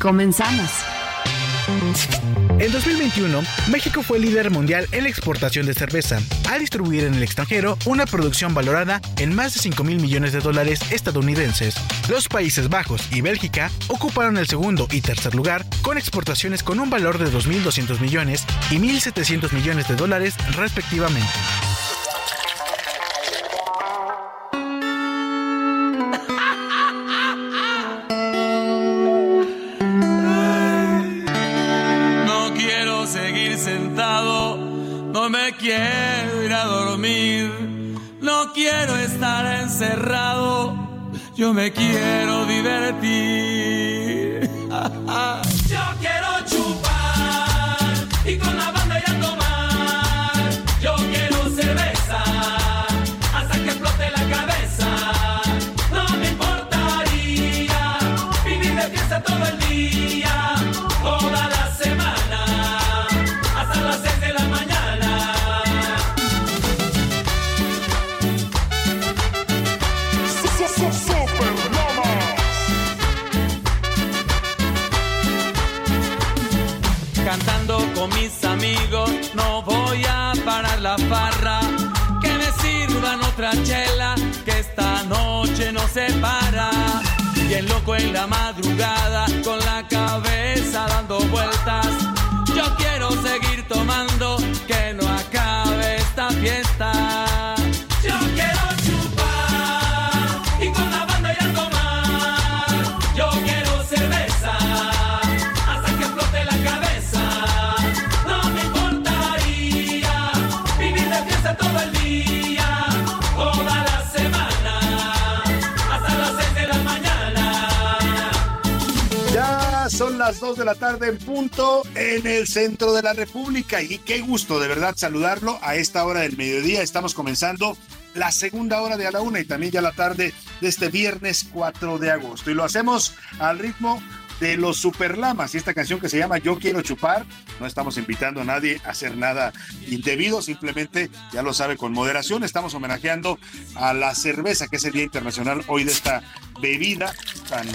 Comenzamos. En 2021, México fue líder mundial en la exportación de cerveza, al distribuir en el extranjero una producción valorada en más de 5 mil millones de dólares estadounidenses. Los Países Bajos y Bélgica ocuparon el segundo y tercer lugar con exportaciones con un valor de 2.200 millones y 1.700 millones de dólares respectivamente. Quiero ir a dormir, no quiero estar encerrado, yo me quiero divertir. Yo quiero chupar y con la banda ir a tomar, yo quiero cerveza hasta que explote la cabeza. No me importaría vivir de fiesta todo el día, Loco en la madrugada, con la cabeza dando vueltas. Las 2 de la tarde en punto en el centro de la República y qué gusto de verdad saludarlo a esta hora del mediodía. Estamos comenzando la segunda hora de a la una y también ya la tarde de este viernes 4 de agosto. Y lo hacemos al ritmo de los Superlamas y esta canción que se llama Yo quiero chupar. No estamos invitando a nadie a hacer nada indebido, simplemente ya lo sabe con moderación. Estamos homenajeando a la cerveza, que es el Día Internacional hoy de esta bebida tan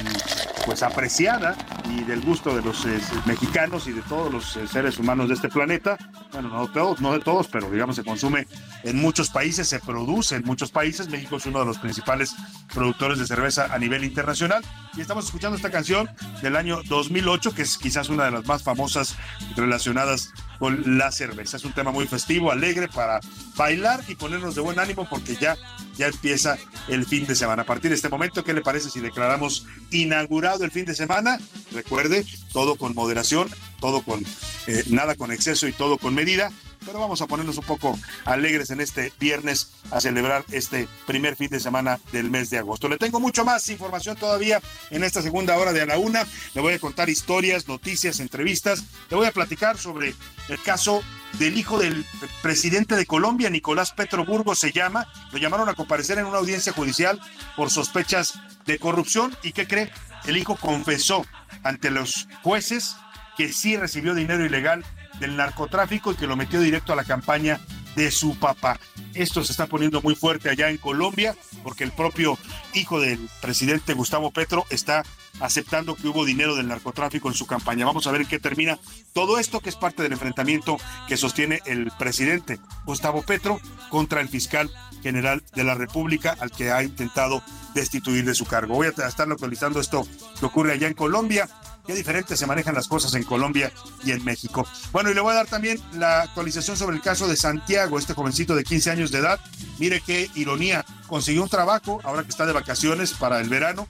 pues apreciada y del gusto de los eh, mexicanos y de todos los eh, seres humanos de este planeta. Bueno, no todos, no de todos, pero digamos se consume en muchos países, se produce en muchos países. México es uno de los principales productores de cerveza a nivel internacional y estamos escuchando esta canción del año 2008 que es quizás una de las más famosas relacionadas con la cerveza. Es un tema muy festivo, alegre para bailar y ponernos de buen ánimo porque ya ya empieza el fin de semana. A partir de este momento, ¿qué le parece si declaramos inaugurado el fin de semana? Recuerde, todo con moderación, todo con eh, nada con exceso y todo con medida. Pero vamos a ponernos un poco alegres en este viernes a celebrar este primer fin de semana del mes de agosto. Le tengo mucho más información todavía en esta segunda hora de a la una. Le voy a contar historias, noticias, entrevistas. Le voy a platicar sobre el caso del hijo del presidente de Colombia, Nicolás Petro Burgos se llama. Lo llamaron a comparecer en una audiencia judicial por sospechas de corrupción. ¿Y qué cree? El hijo confesó ante los jueces que sí recibió dinero ilegal del narcotráfico y que lo metió directo a la campaña de su papá. Esto se está poniendo muy fuerte allá en Colombia porque el propio hijo del presidente Gustavo Petro está aceptando que hubo dinero del narcotráfico en su campaña. Vamos a ver en qué termina todo esto que es parte del enfrentamiento que sostiene el presidente Gustavo Petro contra el fiscal general de la República al que ha intentado destituir de su cargo. Voy a estar localizando esto que ocurre allá en Colombia qué diferentes se manejan las cosas en Colombia y en México. Bueno, y le voy a dar también la actualización sobre el caso de Santiago, este jovencito de 15 años de edad. Mire qué ironía, consiguió un trabajo ahora que está de vacaciones para el verano,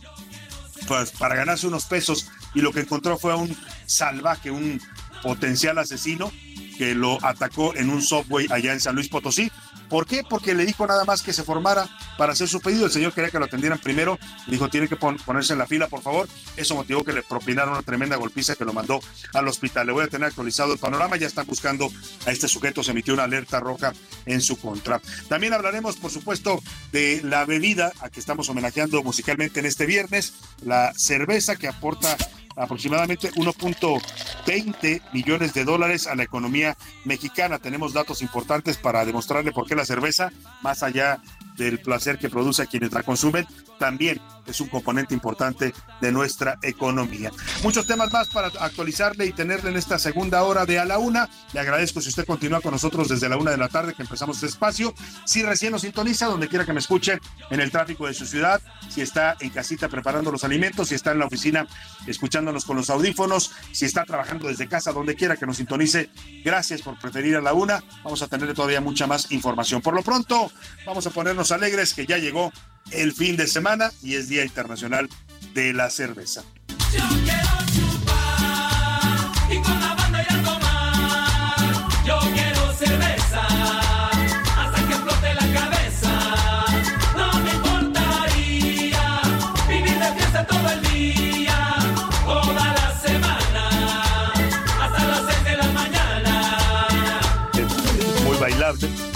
pues para ganarse unos pesos y lo que encontró fue un salvaje, un potencial asesino que lo atacó en un subway allá en San Luis Potosí. ¿Por qué? Porque le dijo nada más que se formara para hacer su pedido. El señor quería que lo atendieran primero. Dijo, tiene que pon ponerse en la fila, por favor. Eso motivó que le propinaron una tremenda golpiza que lo mandó al hospital. Le voy a tener actualizado el panorama. Ya están buscando a este sujeto. Se emitió una alerta roja en su contra. También hablaremos, por supuesto, de la bebida a que estamos homenajeando musicalmente en este viernes. La cerveza que aporta aproximadamente 1.20 millones de dólares a la economía mexicana. Tenemos datos importantes para demostrarle por qué la cerveza, más allá del placer que produce a quienes la consumen, también es un componente importante de nuestra economía. Muchos temas más para actualizarle y tenerle en esta segunda hora de a la una. Le agradezco si usted continúa con nosotros desde la una de la tarde que empezamos este espacio. Si recién nos sintoniza, donde quiera que me escuche, en el tráfico de su ciudad, si está en casita preparando los alimentos, si está en la oficina escuchándonos con los audífonos, si está trabajando desde casa, donde quiera que nos sintonice, gracias por preferir a la una. Vamos a tener todavía mucha más información. Por lo pronto, vamos a ponernos alegres que ya llegó el fin de semana y es Día Internacional de la Cerveza. Bailable.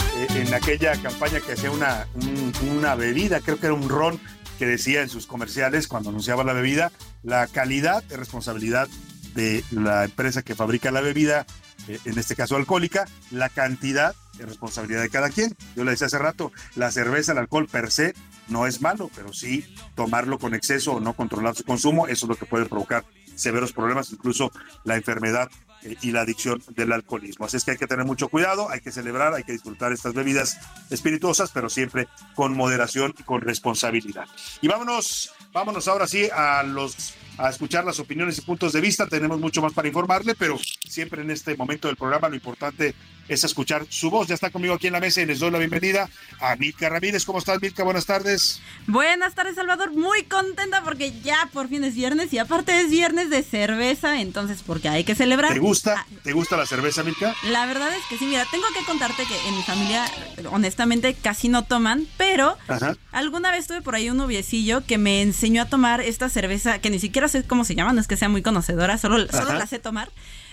En aquella campaña que hacía una, un- una bebida, creo que era un ron, que decía en sus comerciales cuando anunciaba la bebida, la calidad es responsabilidad de la empresa que fabrica la bebida, eh, en este caso alcohólica, la cantidad es responsabilidad de cada quien. Yo le decía hace rato, la cerveza, el alcohol per se no es malo, pero sí tomarlo con exceso o no controlar su consumo, eso es lo que puede provocar severos problemas, incluso la enfermedad y la adicción del alcoholismo. Así es que hay que tener mucho cuidado, hay que celebrar, hay que disfrutar estas bebidas espirituosas, pero siempre con moderación y con responsabilidad. Y vámonos, vámonos ahora sí a los a escuchar las opiniones y puntos de vista. Tenemos mucho más para informarle, pero siempre en este momento del programa lo importante es escuchar su voz. Ya está conmigo aquí en la mesa y les doy la bienvenida a Milka Ramírez. ¿Cómo estás, Milka? Buenas tardes. Buenas tardes, Salvador. Muy contenta porque ya por fin es viernes y aparte es viernes de cerveza, entonces porque hay que celebrar. ¿Te gusta? ¿Te gusta la cerveza, Milka? La verdad es que sí, mira, tengo que contarte que en mi familia, honestamente, casi no toman, pero Ajá. alguna vez tuve por ahí un noviecillo que me enseñó a tomar esta cerveza, que ni siquiera sé cómo se llama, no es que sea muy conocedora, solo, solo la sé tomar,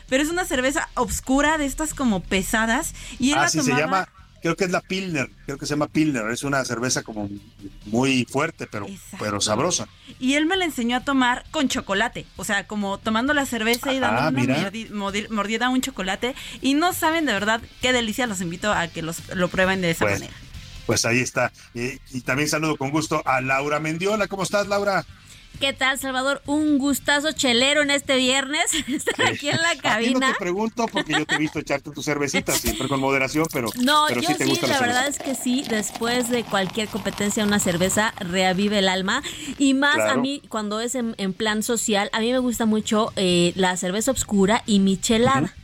pero es una cerveza obscura de estas como pesadas y él la Así Ah, se tomaba- llama, creo que es la Pilner, creo que se llama Pilner, es una cerveza como muy fuerte, pero, pero sabrosa. Y él me la enseñó a tomar con chocolate. O sea, como tomando la cerveza y Ah, dando una mordi- mordi- mordida a un chocolate. Y no saben de verdad qué delicia. Los invito a que los, lo prueben de esa Pues, manera. pues ahí está. Eh, y también saludo con gusto a Laura Mendiola. ¿Cómo estás, Laura? ¿Qué tal, Salvador? Un gustazo chelero en este viernes. Estar aquí en la A ti no cabina. te pregunto porque yo te he visto echarte tu cervecita, siempre con moderación, pero, No, pero yo sí te sí, gusta la verdad es que sí, después de cualquier competencia, una cerveza reavive el alma. Y más a mí, cuando es en, en plan social, a mí me gusta mucho eh, la cerveza oscura y michelada. Ay,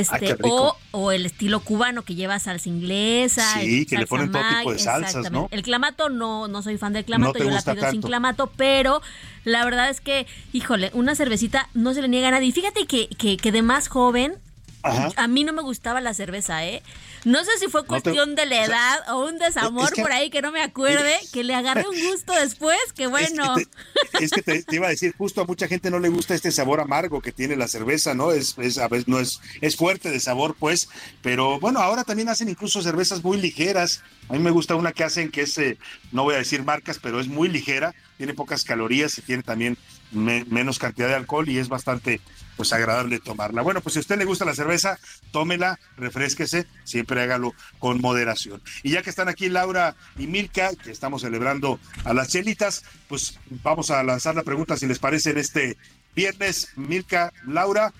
rico. o, o el estilo cubano que lleva salsa inglesa. Sí, el que le ponen todo tipo de salsas. ¿no? El clamato no, no soy fan del clamato, No yo la pido sin clamato, pero la verdad es que, híjole, una cervecita no se le niega a nadie. Fíjate que, que, que de más joven Ajá. A mí no me gustaba la cerveza, ¿eh? No sé si fue te- cuestión de la edad o un desamor es que- por ahí que no me acuerde, que le agarré un gusto después, que bueno. Es que, te, es que te- te iba a decir, justo a mucha gente no le gusta este sabor amargo que tiene la cerveza, ¿no? Es, es a veces no es, es fuerte de sabor, pues, pero bueno, ahora también hacen incluso cervezas muy ligeras. A mí me gusta una que hacen que es, eh, no voy a decir marcas, pero es muy ligera, tiene pocas calorías y tiene también me- menos cantidad de alcohol y es bastante pues agradable tomarla. Bueno, pues si a usted le gusta la cerveza, tómela, refresquese, siempre hágalo con moderación. Y ya que están aquí Laura y Milka, que estamos celebrando a las chelitas, pues vamos a lanzar la pregunta si les parece en este viernes. Milka, Laura.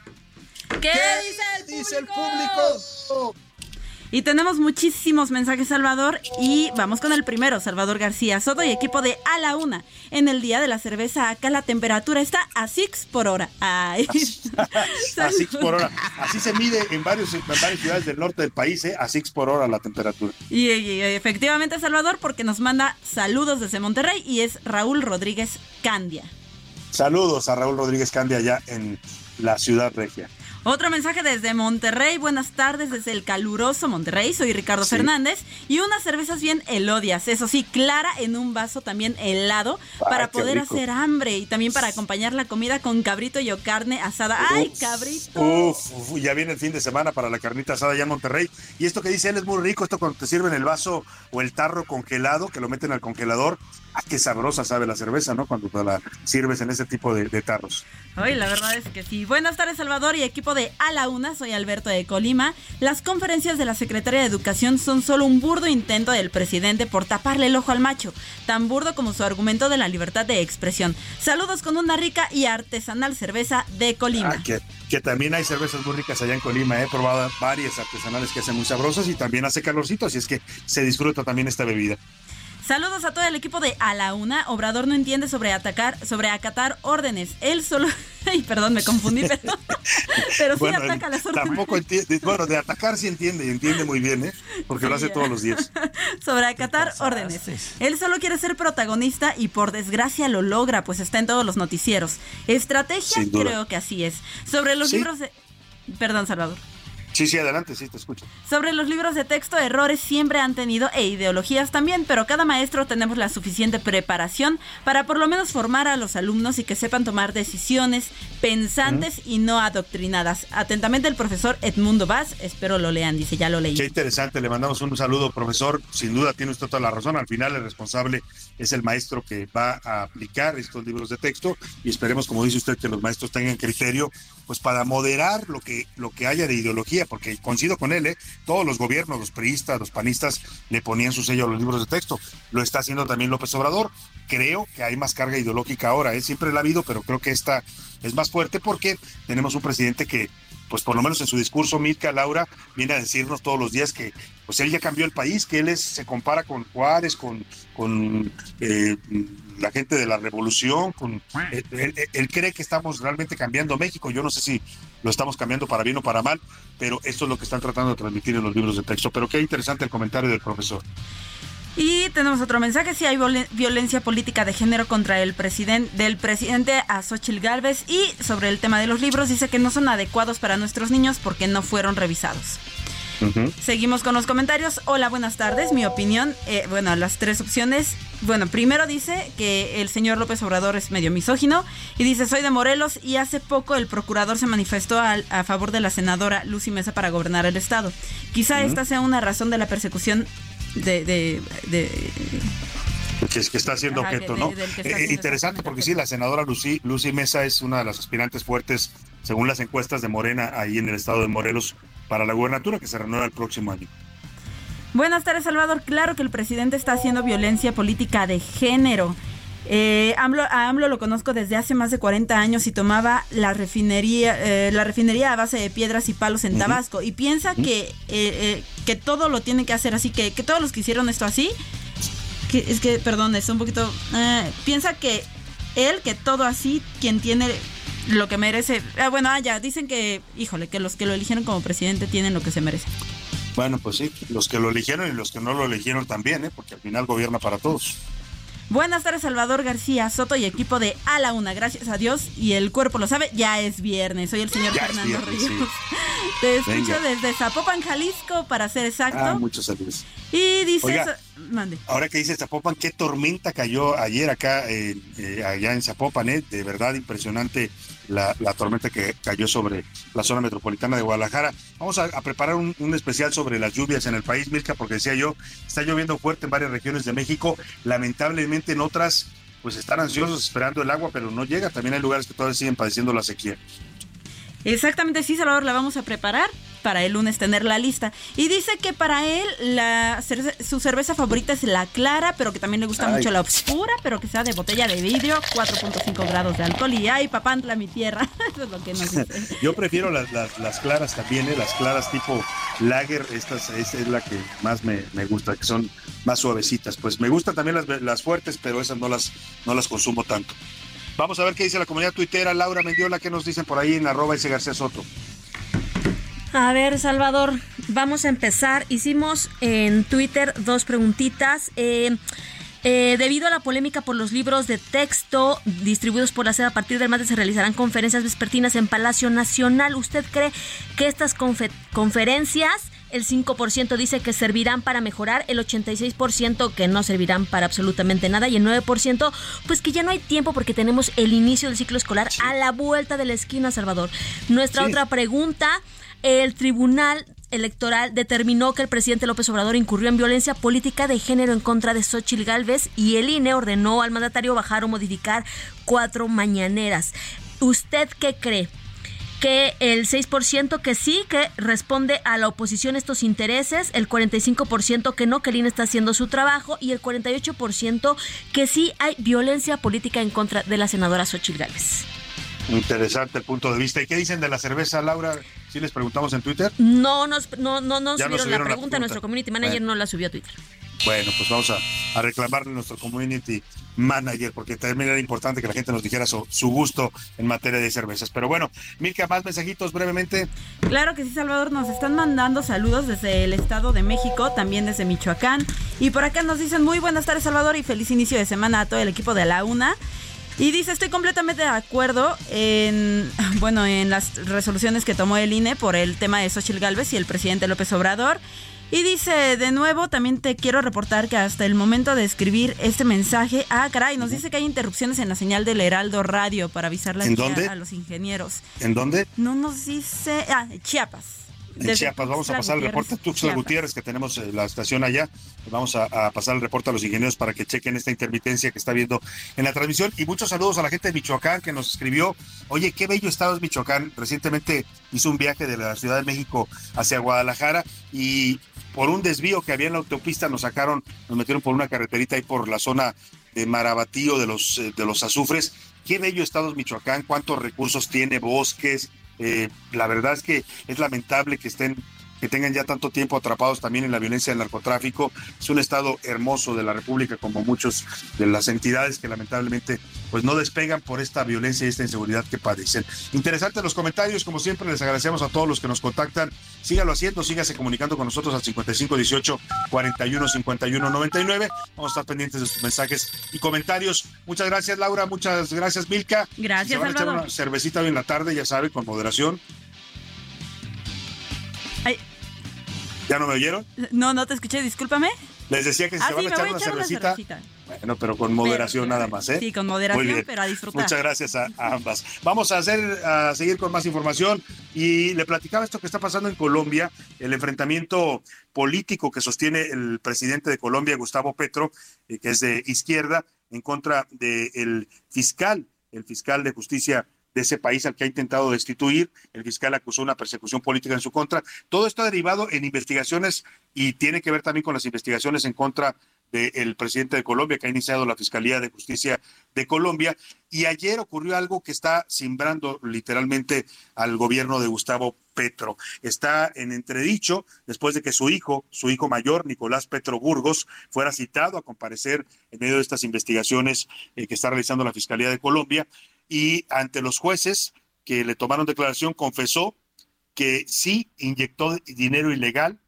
¿Qué, dice el público? Y tenemos muchísimos mensajes, Salvador. Y vamos con el primero, Salvador García Soto y equipo de A la Una. En el día de la cerveza, acá la temperatura está a 6 por hora. Ay. A six por hora. Así se mide en, varios, en varias ciudades del norte del país, ¿eh? a six por hora la temperatura. Y, y- y efectivamente, Salvador, porque nos manda saludos desde Monterrey y es Raúl Rodríguez Candia. Saludos a Raúl Rodríguez Candia allá en la ciudad regia. Otro mensaje desde Monterrey. Buenas tardes desde el caluroso Monterrey. Soy Ricardo Sí. Fernández. Y unas cervezas bien elodias. Eso sí, clara en un vaso también helado. Para poder rico. hacer hambre. Y también para acompañar la comida con cabrito y o carne asada. ¡Ay, cabrito! Uf, uf, ya viene el fin de semana para la carnita asada allá en Monterrey. Y esto que dice él es muy rico, esto cuando te sirven el vaso o el tarro congelado, que lo meten al congelador. Ah, qué sabrosa sabe la cerveza, ¿no? Cuando te la sirves en ese tipo de, de tarros. Ay, la verdad es que sí. Buenas tardes, Salvador y equipo de A la Una. Soy Alberto de Colima. Las conferencias de la Secretaría de Educación son solo un burdo intento del presidente por taparle el ojo al macho. Tan burdo como su argumento de la libertad de expresión. Saludos con una rica y artesanal cerveza de Colima. Ah, que, que también hay cervezas muy ricas allá en Colima. He probado varias artesanales que hacen muy sabrosas y también hace calorcito, así es que se disfruta también esta bebida. Saludos a todo el equipo de A la Una. Obrador no entiende sobre atacar, sobre acatar órdenes. Él solo. Ay, perdón, me confundí, pero, pero sí Bueno, ataca las órdenes. tampoco entiende, bueno, de atacar sí entiende y entiende muy bien, ¿eh? Porque lo hace ya. todos los días. sobre acatar órdenes. Él solo quiere ser protagonista y por desgracia lo logra, pues está en todos los noticieros. Estrategia, creo que así es. Sobre los Sí. libros de... Perdón, Salvador. Sí, sí, adelante, sí, te escucho. Sobre los libros de texto, errores siempre han tenido e ideologías también, pero cada maestro tenemos la suficiente preparación para por lo menos formar a los alumnos y que sepan tomar decisiones pensantes y no adoctrinadas. Atentamente el profesor Edmundo Vaz, espero lo lean, dice, ya lo leí. Qué interesante, le mandamos un saludo, profesor. Sin duda tiene usted toda la razón. Al final el responsable es el maestro que va a aplicar estos libros de texto y esperemos, como dice usted, que los maestros tengan criterio pues para moderar lo que, lo que haya de ideología, porque coincido con él, ¿eh? todos los gobiernos, los priistas, los panistas, le ponían su sello a los libros de texto. Lo está haciendo también López Obrador. Creo que hay más carga ideológica ahora, ¿eh? siempre la ha habido, pero creo que esta es más fuerte porque tenemos un presidente que pues por lo menos en su discurso, Milka Laura viene a decirnos todos los días que pues él ya cambió el país, que él se compara con Juárez, con, con eh, la gente de la revolución, con él, él- él cree que estamos realmente cambiando México. Yo no sé si lo estamos cambiando para bien o para mal, pero esto es lo que están tratando de transmitir en los libros de texto. Pero qué interesante el comentario del profesor. Y tenemos otro mensaje, si hay violen- violencia política de género contra el presidente del presidente a Xochitl Gálvez y sobre el tema de los libros dice que no son adecuados para nuestros niños porque no fueron revisados. Seguimos con los comentarios. Hola, buenas tardes. Mi opinión, eh, bueno, las tres opciones. Bueno, primero dice que el señor López Obrador es medio misógino y dice soy de Morelos y hace poco el procurador se manifestó al- a, favor de la senadora Lucy Mesa para gobernar el estado. Quizá esta sea una razón de la persecución de, de- de- que, es- que está siendo objeto, ¿no? del Eh, interesante porque sí, la senadora Lucy, Lucy Mesa es una de las aspirantes fuertes, según las encuestas de Morena, ahí en el estado de Morelos, para la gubernatura que se renueva el próximo año. Buenas tardes, Salvador. Claro que el presidente está haciendo violencia política de género. Eh, AMLO, a AMLO lo conozco desde hace más de 40 años y tomaba la refinería, eh, la refinería a base de piedras y palos en. Tabasco y piensa que, eh, eh, que todo lo tiene que hacer así, que, que todos los que hicieron esto así, que, es que, perdón, es un poquito, eh, piensa que él, que todo así, quien tiene lo que merece, ah, bueno, ah, ya, dicen que, híjole, que los que lo eligieron como presidente tienen lo que se merece. Bueno, pues sí, los que lo eligieron y los que no lo eligieron también, ¿eh? porque al final gobierna para todos. Buenas tardes, Salvador García Soto y equipo de A la Una. Gracias a Dios y el cuerpo lo sabe, ya es viernes. Soy el señor Ya Fernando viernes, Ríos. Te escucho Venga. desde Zapopan, Jalisco, para ser exacto. Ah, muchos saludos. y dices, Oiga. mande. Ahora que dice Zapopan, qué tormenta cayó ayer acá, eh, eh, allá en Zapopan, ¿eh? De verdad impresionante la, tormenta que cayó sobre la zona metropolitana de Guadalajara. Vamos a, a preparar un, un especial sobre las lluvias en el país, Mirka, porque decía yo, está lloviendo fuerte en varias regiones de México, lamentablemente en otras, pues están ansiosos esperando el agua, pero no llega. También hay lugares que todavía siguen padeciendo la sequía. Exactamente, sí, Salvador, la vamos a preparar para el lunes tener la lista. Y dice que para él la su cerveza favorita es la clara, pero que también le gusta Ay. mucho la oscura, pero que sea de botella de vidrio, 4.5 grados de alcohol. Y ay, papantla, mi tierra. Eso es lo que nos dice. Yo prefiero las, las, las claras también, ¿eh? las claras tipo lager, esta es la que más me, me gusta, que son más suavecitas. Pues me gustan también las, las fuertes, pero esas no las, no las consumo tanto. Vamos a ver qué dice la comunidad tuitera, Laura Mendiola, qué nos dicen por ahí en arroba ese García Soto. A ver, Salvador, vamos a empezar. Hicimos en Twitter dos preguntitas. Eh, eh, debido a la polémica por los libros de texto distribuidos por la SED, a partir del martes se realizarán conferencias vespertinas en Palacio Nacional. ¿Usted cree que estas confe- conferencias, el 5% dice que servirán para mejorar, el 86% que no servirán para absolutamente nada y el 9% pues que ya no hay tiempo porque tenemos el inicio del ciclo escolar a la vuelta de la esquina, Salvador? Nuestra Sí. otra pregunta, el Tribunal Electoral determinó que el presidente López Obrador incurrió en violencia política de género en contra de Xochitl Gálvez y el INE ordenó al mandatario bajar o modificar cuatro mañaneras. ¿Usted qué cree? Que el 6% que sí, que responde a la oposición estos intereses, el 45% que no, que el INE está haciendo su trabajo y el 48% que sí hay violencia política en contra de la senadora Xochitl Gálvez. Interesante el punto de vista. ¿Y qué dicen de la cerveza, Laura? Si les preguntamos en Twitter. No nos, no, no, no subieron, nos subieron la la pregunta, pregunta. nuestro community manager no la subió a Twitter. Bueno, pues vamos a, reclamarle a nuestro community manager, porque también era importante que la gente nos dijera su, su gusto en materia de cervezas. Pero bueno, Milka, más mensajitos brevemente. Claro que sí, Salvador. Nos están mandando saludos desde el Estado de México, también desde Michoacán. Y por acá nos dicen muy buenas tardes, Salvador, y feliz inicio de semana a todo el equipo de la UNA. Y dice, estoy completamente de acuerdo en, bueno, en las resoluciones que tomó el INE por el tema de Xochitl Galvez y el presidente López Obrador. Y dice, de nuevo, también te quiero reportar que hasta el momento de escribir este mensaje, ah, caray, nos dice que hay interrupciones en la señal del Heraldo Radio para avisarle ¿En aquí a- dónde? a los ingenieros. ¿En dónde? No nos dice. Ah, Chiapas. En Desde Chiapas. Vamos a pasar el Gutiérrez, reporte a Chiapas. Gutiérrez, que tenemos eh, la estación allá. Vamos a, a pasar el reporte a los ingenieros para que chequen esta intermitencia que está viendo en la transmisión. Y muchos saludos a la gente de Michoacán que nos escribió. Oye, qué bello estado es Michoacán. Recientemente hizo un viaje de la Ciudad de México hacia Guadalajara y por un desvío que había en la autopista nos sacaron, nos metieron por una carreterita ahí por la zona de Marabatío de los, eh, de los azufres. Qué bello estado es Michoacán, cuántos recursos tiene, bosques. Eh, la verdad es que es lamentable que estén que tengan ya tanto tiempo atrapados también en la violencia del narcotráfico. Es un estado hermoso de la República, como muchos de las entidades que lamentablemente pues no despegan por esta violencia y esta inseguridad que padecen. Interesantes los comentarios, como siempre, les agradecemos a todos los que nos contactan. Sígalo haciendo, sígase comunicando con nosotros al 5518 41 51 99. Vamos a estar pendientes de sus mensajes y comentarios. Muchas gracias, Laura. Muchas gracias, Milka. Gracias, Se van a echar una cervecita hoy en la tarde, ya sabe, con moderación. ¿Ya no me oyeron? No, no te escuché, discúlpame. Les decía que si Ah, se van sí, a echar una echar una cervecita, bueno, pero con moderación nada más, ¿eh? Sí, con moderación, Muy bien. pero a disfrutar. Muchas gracias a, a ambas. Vamos a hacer, a seguir con más información y le platicaba esto que está pasando en Colombia, el enfrentamiento político que sostiene el presidente de Colombia, Gustavo Petro, eh, que es de izquierda, en contra del fiscal, el fiscal de justicia de ese país al que ha intentado destituir. El fiscal acusó una persecución política en su contra. Todo esto ha derivado en investigaciones y tiene que ver también con las investigaciones en contra del presidente de Colombia, que ha iniciado la Fiscalía de Justicia de Colombia. Y ayer ocurrió algo que está simbrando literalmente al gobierno de Gustavo Petro. Está en entredicho después de que su hijo, su hijo mayor, Nicolás Petro Burgos, fuera citado a comparecer en medio de estas investigaciones eh, que está realizando la Fiscalía de Colombia. Y ante los jueces que le tomaron declaración, confesó que sí inyectó dinero ilegal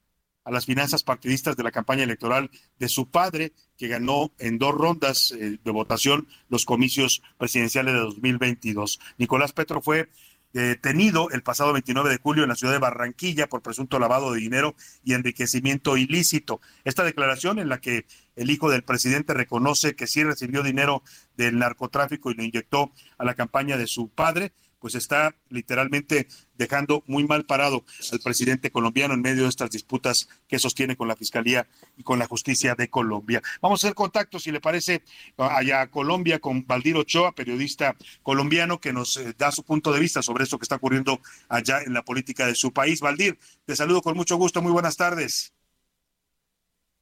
a las finanzas partidistas de la campaña electoral de su padre, que ganó en dos rondas eh, de votación los comicios presidenciales de 2022. Nicolás Petro fue detenido el pasado 29 de julio en la ciudad de Barranquilla por presunto lavado de dinero y enriquecimiento ilícito. Esta declaración en la que el hijo del presidente reconoce que sí recibió dinero del narcotráfico y lo inyectó a la campaña de su padre, pues está literalmente dejando muy mal parado al presidente colombiano en medio de estas disputas que sostiene con la Fiscalía y con la Justicia de Colombia. Vamos a hacer contacto, si le parece, allá a Colombia con Valdir Ochoa, periodista colombiano, que nos eh, da su punto de vista sobre esto que está ocurriendo allá en la política de su país. Valdir, te saludo con mucho gusto, muy buenas tardes.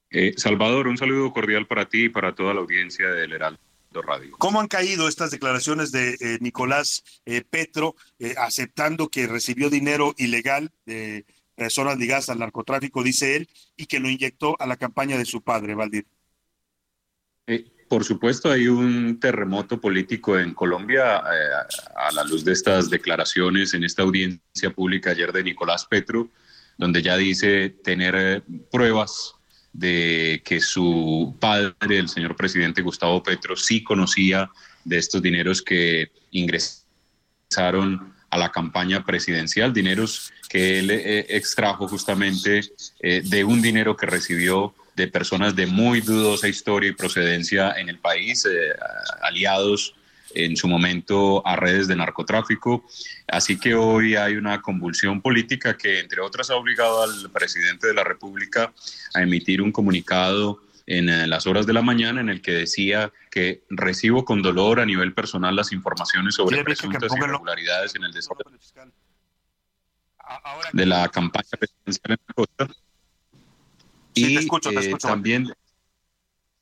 Eh, Salvador, un saludo cordial para ti y para toda la audiencia del Heraldo. Radio. ¿Cómo han caído estas declaraciones de eh, Nicolás eh, Petro eh, aceptando que recibió dinero ilegal de personas ligadas al narcotráfico, dice él, y que lo inyectó a la campaña de su padre, Valdir? por supuesto, hay un terremoto político en Colombia a la luz de estas declaraciones en esta audiencia pública ayer de Nicolás Petro, donde ya dice tener pruebas de que su padre, el señor presidente Gustavo Petro, sí conocía de estos dineros que ingresaron a la campaña presidencial, dineros que él eh, extrajo justamente eh, de un dinero que recibió de personas de muy dudosa historia y procedencia en el país, eh, aliados en su momento a redes de narcotráfico. Así que hoy hay una convulsión política que, entre otras, ha obligado al presidente de la República a emitir un comunicado en eh, las horas de la mañana en el que decía que recibo con dolor a nivel personal las informaciones sobre presuntas irregularidades en el desarrollo de la campaña presidencial en la costa. y eh, también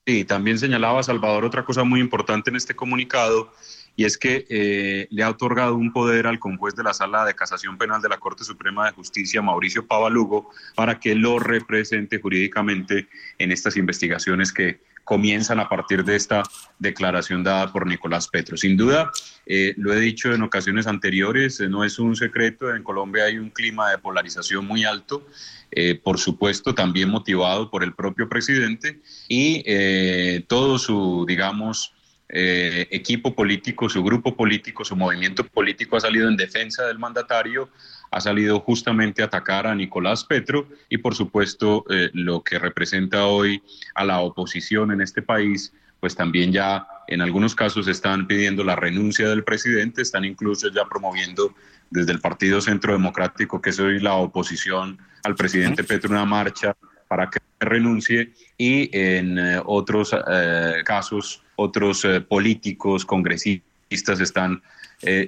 Sí, también señalaba Salvador otra cosa muy importante en este comunicado y es que eh, le ha otorgado un poder al conjuez de la Sala de Casación Penal de la Corte Suprema de Justicia, Mauricio Pavalugo, para que lo represente jurídicamente en estas investigaciones que comienzan a partir de esta declaración dada por Nicolás Petro. Sin duda, eh, lo he dicho en ocasiones anteriores, eh, no es un secreto, en Colombia hay un clima de polarización muy alto eh, por supuesto también motivado por el propio presidente y eh, todo su, digamos, equipo político, su grupo político, su movimiento político ha salido en defensa del mandatario, ha salido justamente a atacar a Nicolás Petro y por supuesto lo que representa hoy a la oposición en este país, pues también ya en algunos casos están pidiendo la renuncia del presidente, están incluso ya promoviendo desde el Partido Centro Democrático, que soy la oposición al presidente Petro, una marcha para que renuncie y en eh, otros eh, casos, otros eh, políticos, congresistas están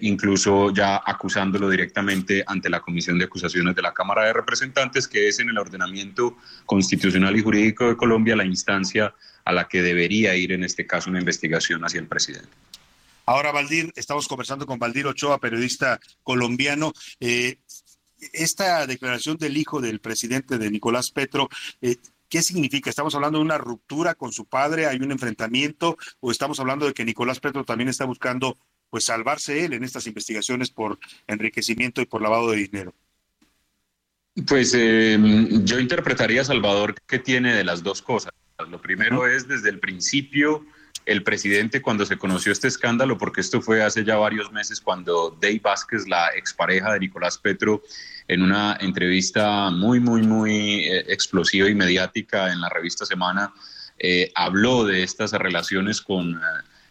incluso ya acusándolo directamente ante la Comisión de Acusaciones de la Cámara de Representantes, que es en el ordenamiento constitucional y jurídico de Colombia la instancia a la que debería ir en este caso una investigación hacia el presidente. Ahora, Valdir, estamos conversando con Valdir Ochoa, periodista colombiano. Eh, esta declaración del hijo del presidente de Nicolás Petro, eh, ¿qué significa? ¿Estamos hablando de una ruptura con su padre? ¿Hay un enfrentamiento? ¿O estamos hablando de que Nicolás Petro también está buscando pues salvarse él en estas investigaciones por enriquecimiento y por lavado de dinero? Pues eh, yo interpretaría, Salvador, que tiene de las dos cosas. Lo primero es desde el principio el presidente cuando se conoció este escándalo, porque esto fue hace ya varios meses cuando Dave Vázquez, la expareja de Nicolás Petro, en una entrevista muy, muy, muy eh, explosiva y mediática en la revista Semana, eh, habló de estas relaciones con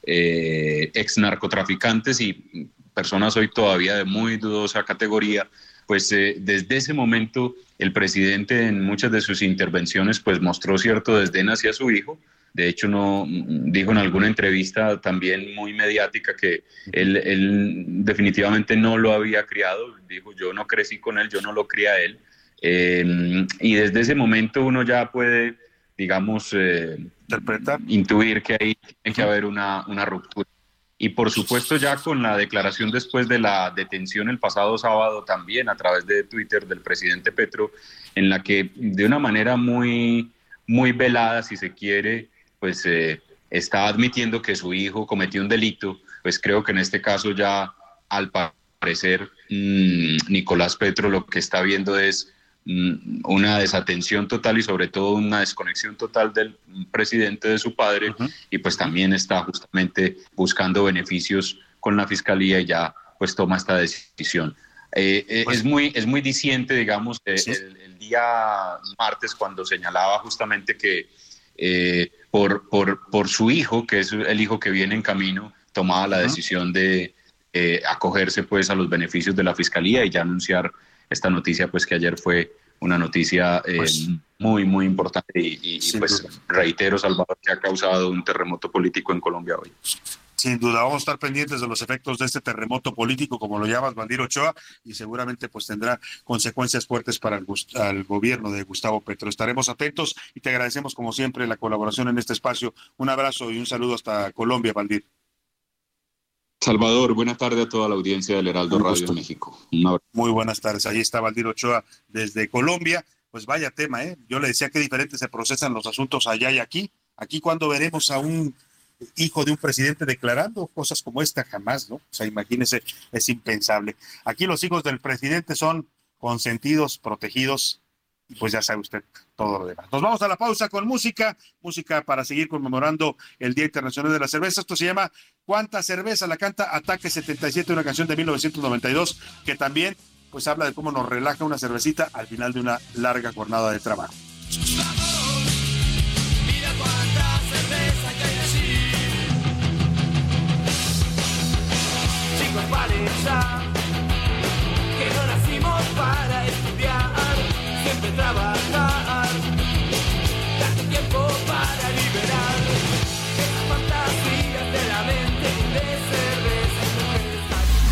eh, ex narcotraficantes y personas hoy todavía de muy dudosa categoría, pues desde ese momento el presidente en muchas de sus intervenciones pues mostró cierto desdén hacia su hijo, de hecho, no dijo en alguna entrevista también muy mediática que él, definitivamente no lo había criado. Dijo, yo no crecí con él, yo no lo cría a él. Eh, y desde ese momento uno ya puede, digamos, eh, intuir que ahí tiene que haber una, una ruptura. Y por supuesto ya con la declaración después de la detención el pasado sábado también a través de Twitter del presidente Petro, en la que de una manera muy, muy velada, si se quiere, pues eh, está admitiendo que su hijo cometió un delito, pues creo que en este caso ya al parecer mm, Nicolás Petro lo que está viendo es una desatención total y sobre todo una desconexión total del presidente de su padre y pues también está justamente buscando beneficios con la fiscalía y ya pues toma esta decisión. Eh, eh, es, muy, es muy diciente, digamos, eh, el, el, día martes cuando señalaba justamente que eh, por, por, por, su hijo, que es el hijo que viene en camino, tomaba la decisión de eh, acogerse pues a los beneficios de la fiscalía y ya anunciar esta noticia, pues que ayer fue una noticia eh, pues, muy, muy importante y, y, y pues reitero, Salvador, que ha causado un terremoto político en Colombia hoy. Sin duda, vamos a estar pendientes de los efectos de este terremoto político, como lo llamas, Valdir Ochoa, y seguramente pues tendrá consecuencias fuertes para el, el, gobierno de Gustavo Petro. Estaremos atentos y te agradecemos como siempre la colaboración en este espacio. Un abrazo y un saludo hasta Colombia, Valdir. Salvador, buenas tardes a toda la audiencia del Heraldo Radio de México. Muy buenas tardes. Ahí está Valdir Ochoa desde Colombia. Pues vaya tema, ¿eh? Yo le decía que diferente se procesan los asuntos allá y aquí. Aquí cuando veremos a un hijo de un presidente declarando cosas como esta jamás, ¿no? O sea, imagínese, es impensable. Aquí los hijos del presidente son consentidos, protegidos, y pues ya sabe usted todo lo demás. Nos vamos a la pausa con música, música para seguir conmemorando el Día Internacional de la Cerveza. Esto se llama ¿Cuánta cerveza? La canta Ataque 77, una canción de 1992 que también pues habla de cómo nos relaja una cervecita al final de una larga jornada de trabajo. Ya que no nacimos para estudiar, siempre trabajar.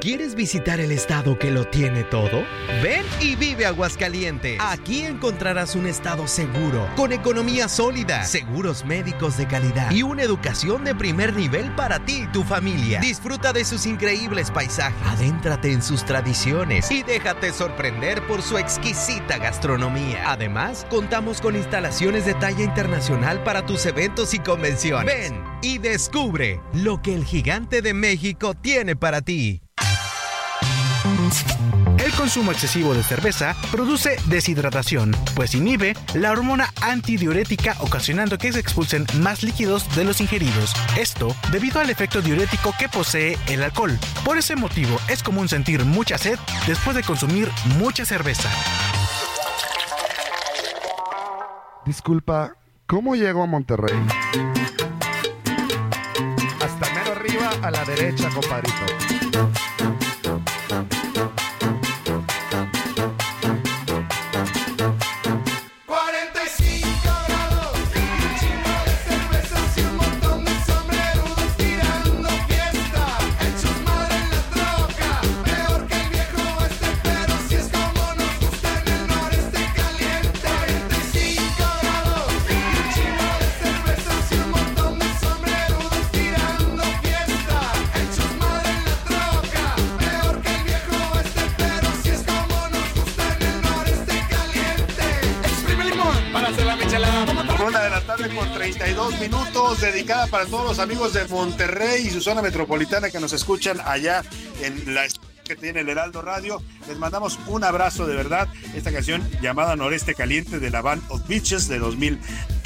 ¿Quieres visitar el estado que lo tiene todo? Ven y vive Aguascalientes. Aquí encontrarás un estado seguro, con economía sólida, seguros médicos de calidad y una educación de primer nivel para ti y tu familia. Disfruta de sus increíbles paisajes, adéntrate en sus tradiciones y déjate sorprender por su exquisita gastronomía. Además, contamos con instalaciones de talla internacional para tus eventos y convenciones. Ven y descubre lo que el gigante de México tiene para ti. El consumo excesivo de cerveza produce deshidratación, pues inhibe la hormona antidiurética ocasionando que se expulsen más líquidos de los ingeridos. Esto debido al efecto diurético que posee el alcohol. Por ese motivo es común sentir mucha sed después de consumir mucha cerveza. Disculpa, ¿cómo llego a Monterrey? Hasta mero arriba a la derecha, compadrito. 32 minutos, dedicada para todos los amigos de Monterrey y su zona metropolitana que nos escuchan allá en la que tiene el Heraldo Radio. Les mandamos un abrazo de verdad. Esta canción llamada Noreste Caliente de la Band of Beaches de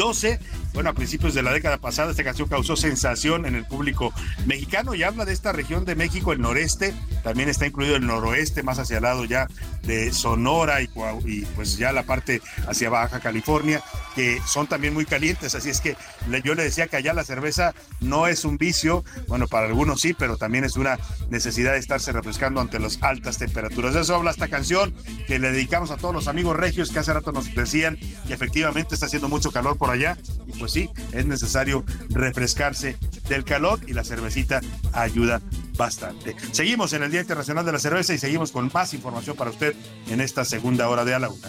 2012. Bueno, a principios de la década pasada esta canción causó sensación en el público mexicano y habla de esta región de México, el noreste, también está incluido el noroeste, más hacia el lado ya de Sonora y, y pues ya la parte hacia Baja California, que son también muy calientes, así es que yo le decía que allá la cerveza no es un vicio, bueno, para algunos sí, pero también es una necesidad de estarse refrescando ante las altas temperaturas. De eso habla esta canción que le dedicamos a todos los amigos regios que hace rato nos decían que efectivamente está haciendo mucho calor por allá y pues sí, es necesario refrescarse del calor y la cervecita ayuda bastante. Seguimos en el Día Internacional de la Cerveza y seguimos con más información para usted en esta segunda hora de A la Una.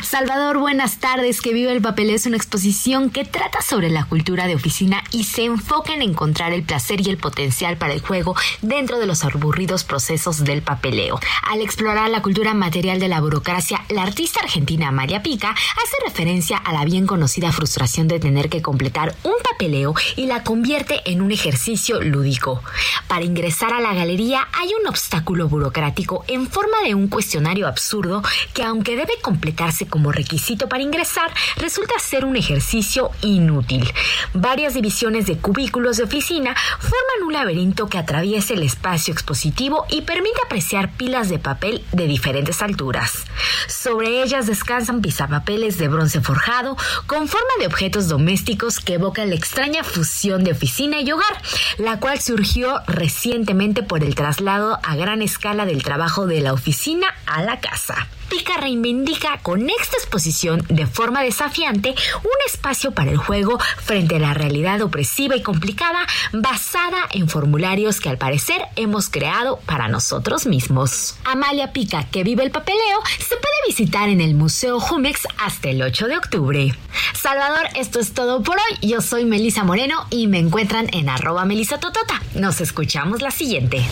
Salvador, buenas tardes. Que vive el papel es una exposición que trata sobre la cultura de oficina y se enfoca en encontrar el placer y el potencial para el juego dentro de los aburridos procesos del papeleo. Al explorar la cultura material de la burocracia, la artista argentina Amalia Pica hace referencia a la bien conocida frustración de tener que completar un papeleo y la convierte en un ejercicio lúdico. Para ingresar a la galería hay un obstáculo burocrático en forma de un cuestionario absurdo que aunque debe completarse como requisito para ingresar, resulta ser un ejercicio inútil. Varias divisiones de cubículos de oficina forman un laberinto que atraviesa el espacio expositivo y permite apreciar pilas de papel de diferentes alturas. Sobre ellas descansan pisapapeles de bronce forjado con forma de objetos domésticos que evocan la extraña fusión de oficina y hogar, la cual surgió recientemente por el traslado a gran escala del trabajo de la oficina a la casa. Pica reivindica con esta exposición de forma desafiante un espacio para el juego frente a la realidad opresiva y complicada basada en formularios que al parecer hemos creado para nosotros mismos. Amalia Pica, que vive el papeleo, se puede visitar en el Museo Jumex hasta el 8 de octubre. Salvador, esto es todo por hoy. Yo soy Melisa Moreno y me encuentran en arroba melisatotota. Nos escuchamos la siguiente.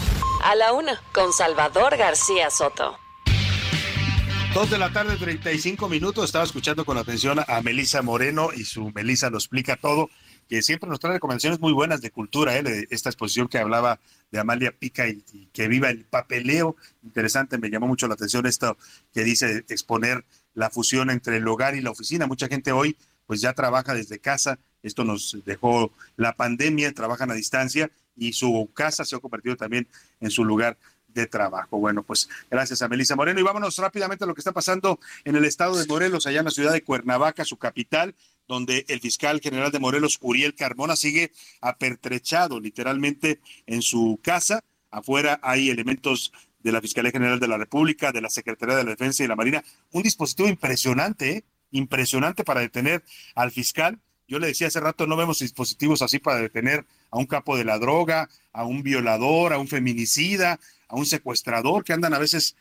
A la una, con Salvador García Soto. Dos de la tarde, 35 minutos. Estaba escuchando con atención a Melisa Moreno y su Melisa lo explica todo, que siempre nos trae recomendaciones muy buenas de cultura, ¿eh? de esta exposición que hablaba de Amalia Pica y, y, que viva el papeleo. Interesante, me llamó mucho la atención esto que dice exponer la fusión entre el hogar y la oficina. Mucha gente hoy pues ya trabaja desde casa. Esto nos dejó la pandemia, trabajan a distancia y su casa se ha convertido también en su lugar de trabajo. Bueno, pues gracias a Melissa Moreno y vámonos rápidamente a lo que está pasando en el estado de Morelos, allá en la ciudad de Cuernavaca, su capital, donde el fiscal general de Morelos, Uriel Carmona, sigue apertrechado literalmente en su casa. Afuera hay elementos de la Fiscalía General de la República, de la Secretaría de la Defensa y la Marina. Un dispositivo impresionante, ¿eh? impresionante para detener al fiscal. Yo le decía hace rato, no vemos dispositivos así para detener a un capo de la droga, a un violador, a un feminicida, a un secuestrador que andan a veces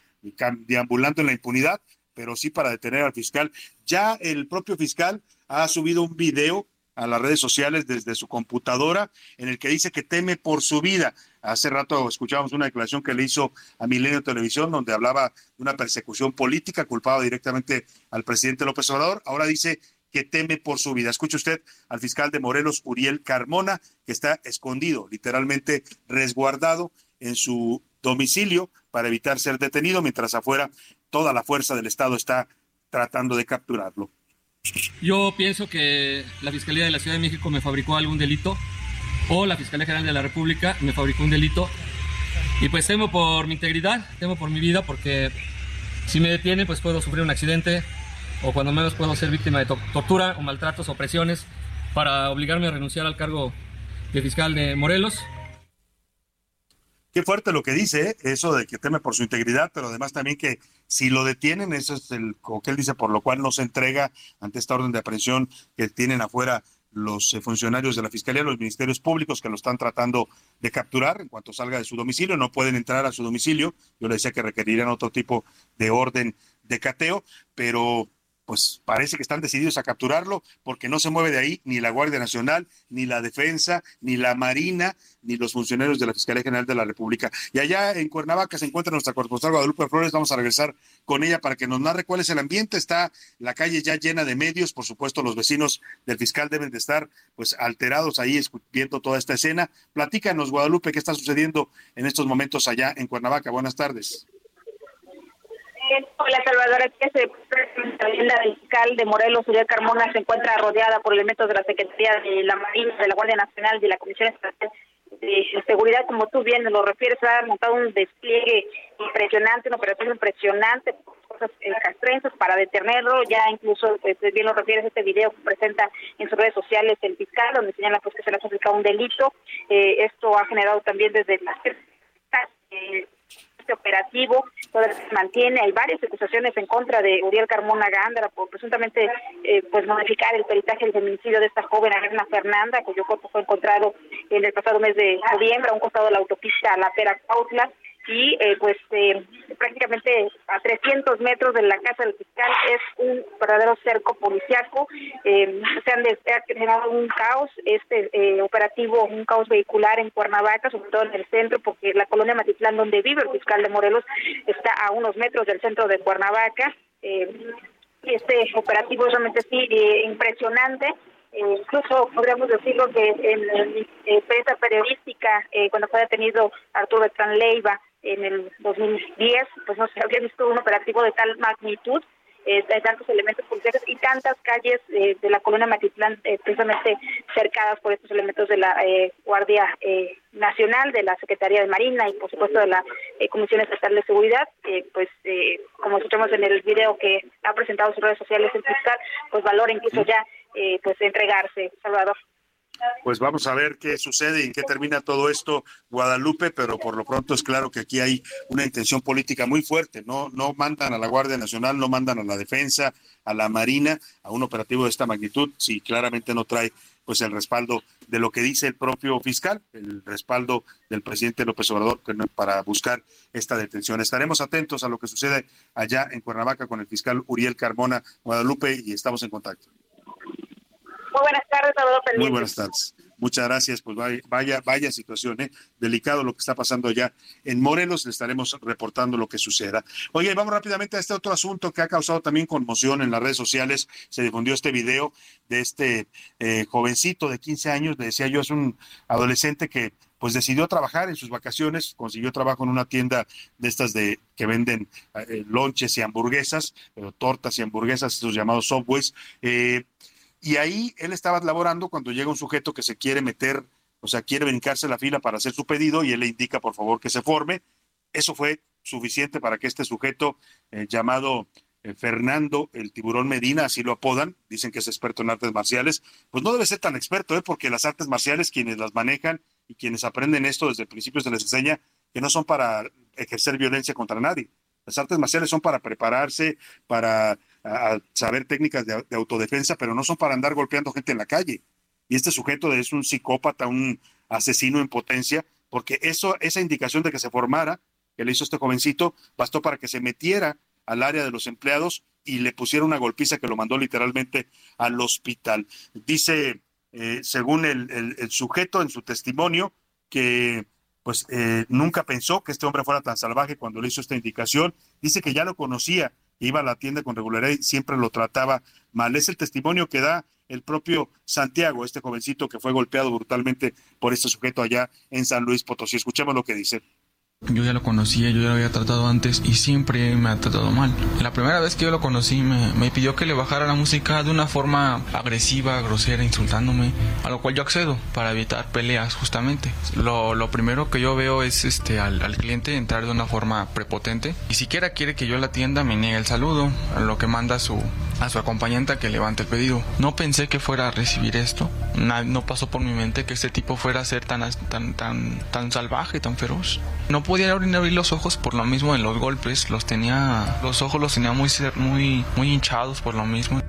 deambulando en la impunidad, pero sí para detener al fiscal. Ya el propio fiscal ha subido un video a las redes sociales desde su computadora en el que dice que teme por su vida. Hace rato escuchábamos una declaración que le hizo a Milenio Televisión donde hablaba de una persecución política culpaba directamente al presidente López Obrador. Ahora dice que teme por su vida. Escuche usted al fiscal de Morelos, Uriel Carmona, que está escondido, literalmente resguardado en su domicilio para evitar ser detenido, mientras afuera toda la fuerza del Estado está tratando de capturarlo. Yo pienso que la Fiscalía de la Ciudad de México me fabricó algún delito o la Fiscalía General de la República me fabricó un delito y pues temo por mi integridad, temo por mi vida porque si me detienen pues puedo sufrir un accidente o cuando menos puedo ser víctima de to tortura o maltratos o presiones para obligarme a renunciar al cargo de fiscal de Morelos. Qué fuerte lo que dice, ¿eh? eso de que teme por su integridad, pero además también que si lo detienen, eso es el que él dice, por lo cual no se entrega ante esta orden de aprehensión que tienen afuera los eh, funcionarios de la Fiscalía, los ministerios públicos que lo están tratando de capturar en cuanto salga de su domicilio, no pueden entrar a su domicilio, yo le decía que requerirían otro tipo de orden de cateo, pero pues parece que están decididos a capturarlo porque no se mueve de ahí ni la Guardia Nacional, ni la Defensa, ni la Marina, ni los funcionarios de la Fiscalía General de la República. Y allá en Cuernavaca se encuentra nuestra corresponsal Guadalupe Flores, vamos a regresar con ella para que nos narre cuál es el ambiente. Está la calle ya llena de medios, por supuesto los vecinos del fiscal deben de estar pues alterados ahí viendo toda esta escena. Platícanos Guadalupe, qué está sucediendo en estos momentos allá en Cuernavaca. Buenas tardes. Hola Salvador, aquí se la fiscal de Morelos, Uriel Carmona, se encuentra rodeada por elementos de la Secretaría de la Marina, de la Guardia Nacional, de la Comisión Estatal de Seguridad, como tú bien lo refieres, ha montado un despliegue impresionante, una operación impresionante fuerzas eh, castrenses para detenerlo. Ya incluso, pues, bien lo refieres, este video que presenta en sus redes sociales el fiscal, donde señala pues que se le ha aplicado un delito. Eh, esto ha generado también desde las eh, este operativo todavía se mantiene. Hay varias acusaciones en contra de Uriel Carmona Gándara por presuntamente eh, pues modificar el peritaje del feminicidio de esta joven Ana Fernanda, cuyo cuerpo fue encontrado en el pasado mes de noviembre a un costado de la autopista La Pera Cautla y eh, pues eh, prácticamente a 300 metros de la casa del fiscal es un verdadero cerco policiaco. Eh, se han generado un caos, este eh, operativo, un caos vehicular en Cuernavaca, sobre todo en el centro, porque la colonia Matitlán, donde vive el fiscal de Morelos, está a unos metros del centro de Cuernavaca. Eh, este operativo es realmente sí eh, impresionante. Incluso podríamos decirlo que en la eh, prensa periodística, eh, cuando fue detenido Arturo Beltrán Leiva en el 2010, pues no se había visto un operativo de tal magnitud, eh, de tantos elementos policiales y tantas calles eh, de la colonia Matitlán eh, precisamente cercadas por estos elementos de la eh, Guardia eh, Nacional, de la Secretaría de Marina y por supuesto de la eh, Comisión Estatal de Seguridad, eh, pues eh, como escuchamos en el video que ha presentado en sus redes sociales el fiscal, pues valora incluso ya eh, pues entregarse, Salvador. Pues vamos a ver qué sucede y en qué termina todo esto, Guadalupe, pero por lo pronto es claro que aquí hay una intención política muy fuerte. No, no mandan a la Guardia Nacional, no mandan a la Defensa, a la Marina, a un operativo de esta magnitud, si claramente no trae pues el respaldo de lo que dice el propio fiscal, el respaldo del presidente López Obrador para buscar esta detención. Estaremos atentos a lo que sucede allá en Cuernavaca con el fiscal Uriel Carmona Guadalupe y estamos en contacto. Muy buenas tardes, Salvador. Muy buenas tardes. Muchas gracias. Pues vaya, vaya, vaya situación, ¿eh? Delicado lo que está pasando allá en Morelos. Le estaremos reportando lo que suceda. Oye, vamos rápidamente a este otro asunto que ha causado también conmoción en las redes sociales. Se difundió este video de este eh, jovencito de 15 años. Le decía yo, es un adolescente que pues decidió trabajar en sus vacaciones, consiguió trabajo en una tienda de estas de que venden eh, lonches y hamburguesas, tortas y hamburguesas, estos llamados subways. Eh, y ahí él estaba laborando cuando llega un sujeto que se quiere meter, o sea, quiere brincarse la fila para hacer su pedido y él le indica por favor que se forme. Eso fue suficiente para que este sujeto eh, llamado eh, Fernando el tiburón Medina, así lo apodan, dicen que es experto en artes marciales, pues no debe ser tan experto, ¿eh? porque las artes marciales, quienes las manejan y quienes aprenden esto desde el principio se les enseña que no son para ejercer violencia contra nadie. Las artes marciales son para prepararse, para a saber técnicas de, de autodefensa, pero no son para andar golpeando gente en la calle. Y este sujeto es un psicópata, un asesino en potencia, porque eso, esa indicación de que se formara, que le hizo este jovencito, bastó para que se metiera al área de los empleados y le pusiera una golpiza que lo mandó literalmente al hospital. Dice, eh, según el, el- sujeto en su testimonio, que pues eh, nunca pensó que este hombre fuera tan salvaje cuando le hizo esta indicación. Dice que ya lo conocía, iba a la tienda con regularidad y siempre lo trataba mal. Es el testimonio que da el propio Santiago, este jovencito que fue golpeado brutalmente por este sujeto allá en San Luis Potosí. Escuchemos lo que dice. Yo ya lo conocía, yo ya lo había tratado antes y siempre me ha tratado mal. La primera vez que yo lo conocí me, me pidió que le bajara la música de una forma agresiva, grosera, insultándome, a lo cual yo accedo para evitar peleas justamente. Lo, lo primero que yo veo es este al, al cliente entrar de una forma prepotente y siquiera quiere que yo la atienda me niega el saludo, a lo que manda a su, a su acompañante a que levante el pedido. No pensé que fuera a recibir esto, Na- no pasó por mi mente que este tipo fuera a ser tan, tan, tan, tan salvaje, tan feroz. No podía abrir, los ojos por lo mismo en los golpes, los tenía, los ojos los tenía muy, muy, muy hinchados por lo mismo.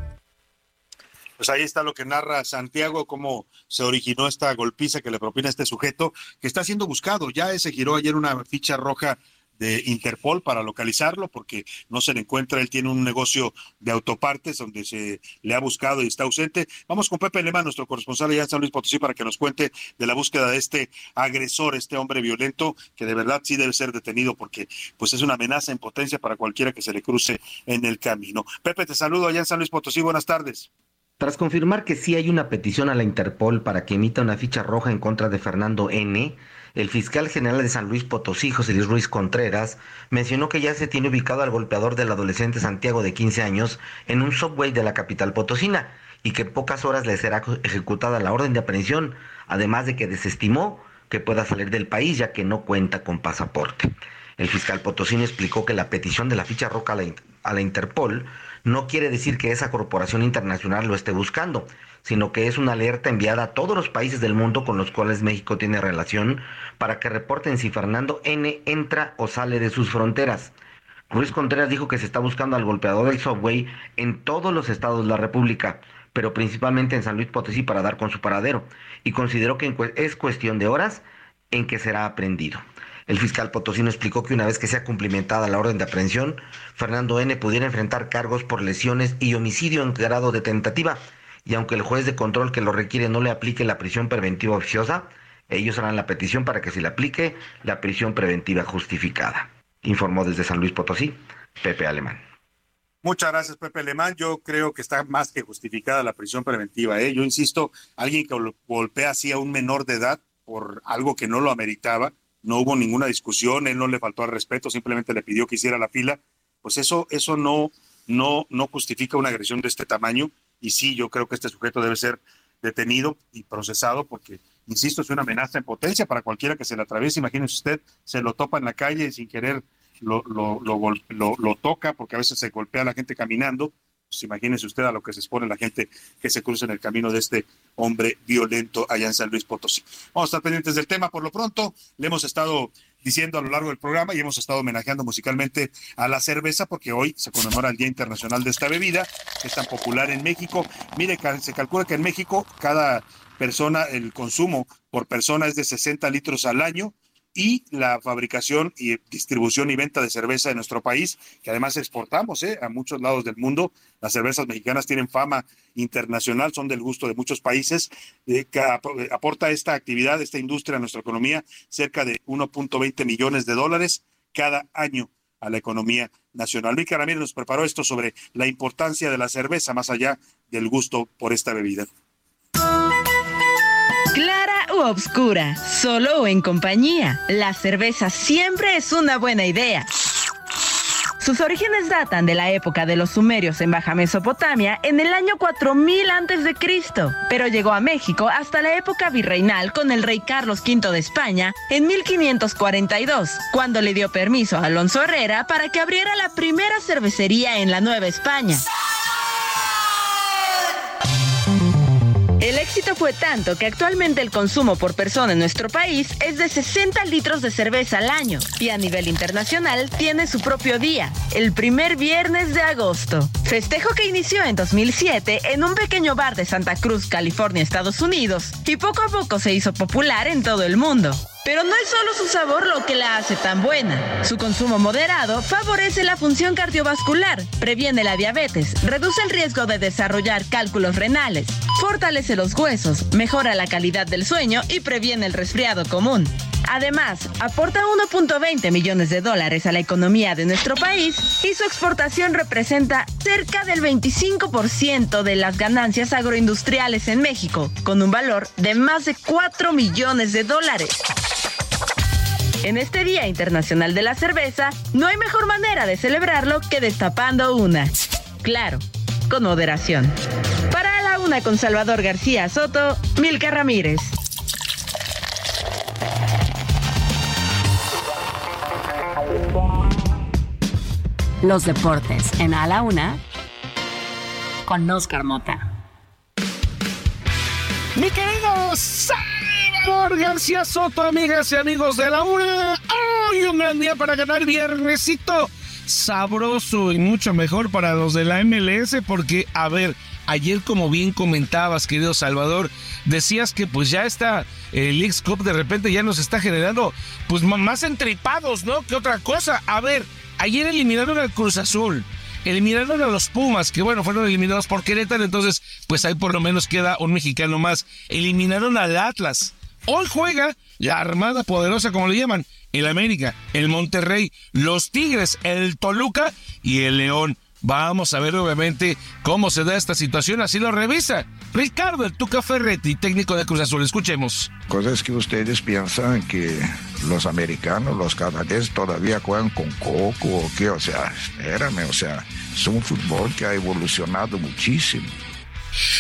Pues ahí está lo que narra Santiago, cómo se originó esta golpiza que le propina este sujeto, que está siendo buscado. Ya se giró ayer una ficha roja de Interpol para localizarlo, porque no se le encuentra. Él tiene un negocio de autopartes donde se le ha buscado y está ausente. Vamos con Pepe Lema, nuestro corresponsal allá en San Luis Potosí, para que nos cuente de la búsqueda de este agresor, este hombre violento, que de verdad sí debe ser detenido, porque pues es una amenaza en potencia para cualquiera que se le cruce en el camino. Pepe, te saludo allá en San Luis Potosí. Buenas tardes. Tras confirmar que sí hay una petición a la Interpol para que emita una ficha roja en contra de Fernando N., el fiscal general de San Luis Potosí, José Luis Ruiz Contreras, mencionó que ya se tiene ubicado al golpeador del adolescente Santiago de 15 años en un subway de la capital potosina y que en pocas horas le será ejecutada la orden de aprehensión, además de que desestimó que pueda salir del país ya que no cuenta con pasaporte. El fiscal potosino explicó que la petición de la ficha roca a la, a la Interpol no quiere decir que esa corporación internacional lo esté buscando, sino que es una alerta enviada a todos los países del mundo con los cuales México tiene relación para que reporten si Fernando N entra o sale de sus fronteras. Ruiz Contreras dijo que se está buscando al golpeador del subway en todos los estados de la República, pero principalmente en San Luis Potosí para dar con su paradero, y consideró que es cuestión de horas en que será aprendido. El fiscal potosino explicó que una vez que sea cumplimentada la orden de aprehensión, Fernando N. pudiera enfrentar cargos por lesiones y homicidio en grado de tentativa, y aunque el juez de control que lo requiere no le aplique la prisión preventiva oficiosa, ellos harán la petición para que se le aplique la prisión preventiva justificada. Informó desde San Luis Potosí, Pepe Alemán. Muchas gracias, Pepe Alemán. Yo creo que está más que justificada la prisión preventiva. ¿eh? Yo insisto, alguien que golpea así a un menor de edad por algo que no lo ameritaba, no hubo ninguna discusión, él no le faltó al respeto, simplemente le pidió que hiciera la fila, pues eso, eso no, no, no justifica una agresión de este tamaño. Y sí, yo creo que este sujeto debe ser detenido y procesado porque, insisto, es una amenaza en potencia para cualquiera que se le atraviese. Imagínese usted, se lo topa en la calle y sin querer lo, lo, lo, lo, toca porque a veces se golpea a la gente caminando. Pues imagínese usted a lo que se expone la gente que se cruza en el camino de este hombre violento allá en San Luis Potosí. Vamos a estar pendientes del tema por lo pronto. Le hemos estado diciendo a lo largo del programa y hemos estado homenajeando musicalmente a la cerveza porque hoy se conmemora el Día Internacional de esta bebida que es tan popular en México. Mire, se calcula que en México cada persona, el consumo por persona es de 60 litros al año y la fabricación y distribución y venta de cerveza en nuestro país, que además exportamos ¿eh? a muchos lados del mundo. Las cervezas mexicanas tienen fama internacional, son del gusto de muchos países. Eh, aporta esta actividad, esta industria a nuestra economía cerca de 1.20 millones de dólares cada año a la economía nacional. Vicky Ramírez nos preparó esto sobre la importancia de la cerveza más allá del gusto por esta bebida. Obscura, solo o en compañía, la cerveza siempre es una buena idea. Sus orígenes datan de la época de los sumerios en Baja Mesopotamia en el año 4000 a.C., pero llegó a México hasta la época virreinal con el rey Carlos V de España en 1542, cuando le dio permiso a Alonso Herrera para que abriera la primera cervecería en la Nueva España. Éxito fue tanto que actualmente el consumo por persona en nuestro país es de 60 litros de cerveza al año y a nivel internacional tiene su propio día, el primer viernes de agosto. Festejo que inició en 2007 en un pequeño bar de Santa Cruz, California, Estados Unidos y poco a poco se hizo popular en todo el mundo. Pero no es solo su sabor lo que la hace tan buena. Su consumo moderado favorece la función cardiovascular, previene la diabetes, reduce el riesgo de desarrollar cálculos renales, fortalece los huesos, mejora la calidad del sueño y previene el resfriado común. Además, aporta 1.20 millones de dólares a la economía de nuestro país y su exportación representa cerca del 25% de las ganancias agroindustriales en México, con un valor de más de 4 millones de dólares. En este Día Internacional de la Cerveza, no hay mejor manera de celebrarlo que destapando una. Claro, con moderación. Para la una con Salvador García Soto, Milka Ramírez. Los deportes en A la Una con Oscar Mota. Mi querido Salvador García Soto, amigas y amigos de la UNA. Hoy un gran día para ganar viernesito sabroso y mucho mejor para los de la MLS porque, a ver, ayer como bien comentabas, querido Salvador, decías que pues ya está el X Cup de repente ya nos está generando pues más entripados, ¿no? Que otra cosa. A ver, ayer eliminaron al Cruz Azul. Eliminaron a los Pumas, que bueno, fueron eliminados por Querétaro, entonces pues ahí por lo menos queda un mexicano más. Eliminaron al Atlas. Hoy juega la Armada Poderosa, como le llaman, el América, el Monterrey, los Tigres, el Toluca y el León. Vamos a ver obviamente cómo se da esta situación, así lo revisa Ricardo el Tuca Ferretti, técnico de Cruz Azul. Escuchemos. Cosas que ustedes piensan que los americanos, los canadienses todavía juegan con coco o qué, o sea, espérame, o sea, es un fútbol que ha evolucionado muchísimo.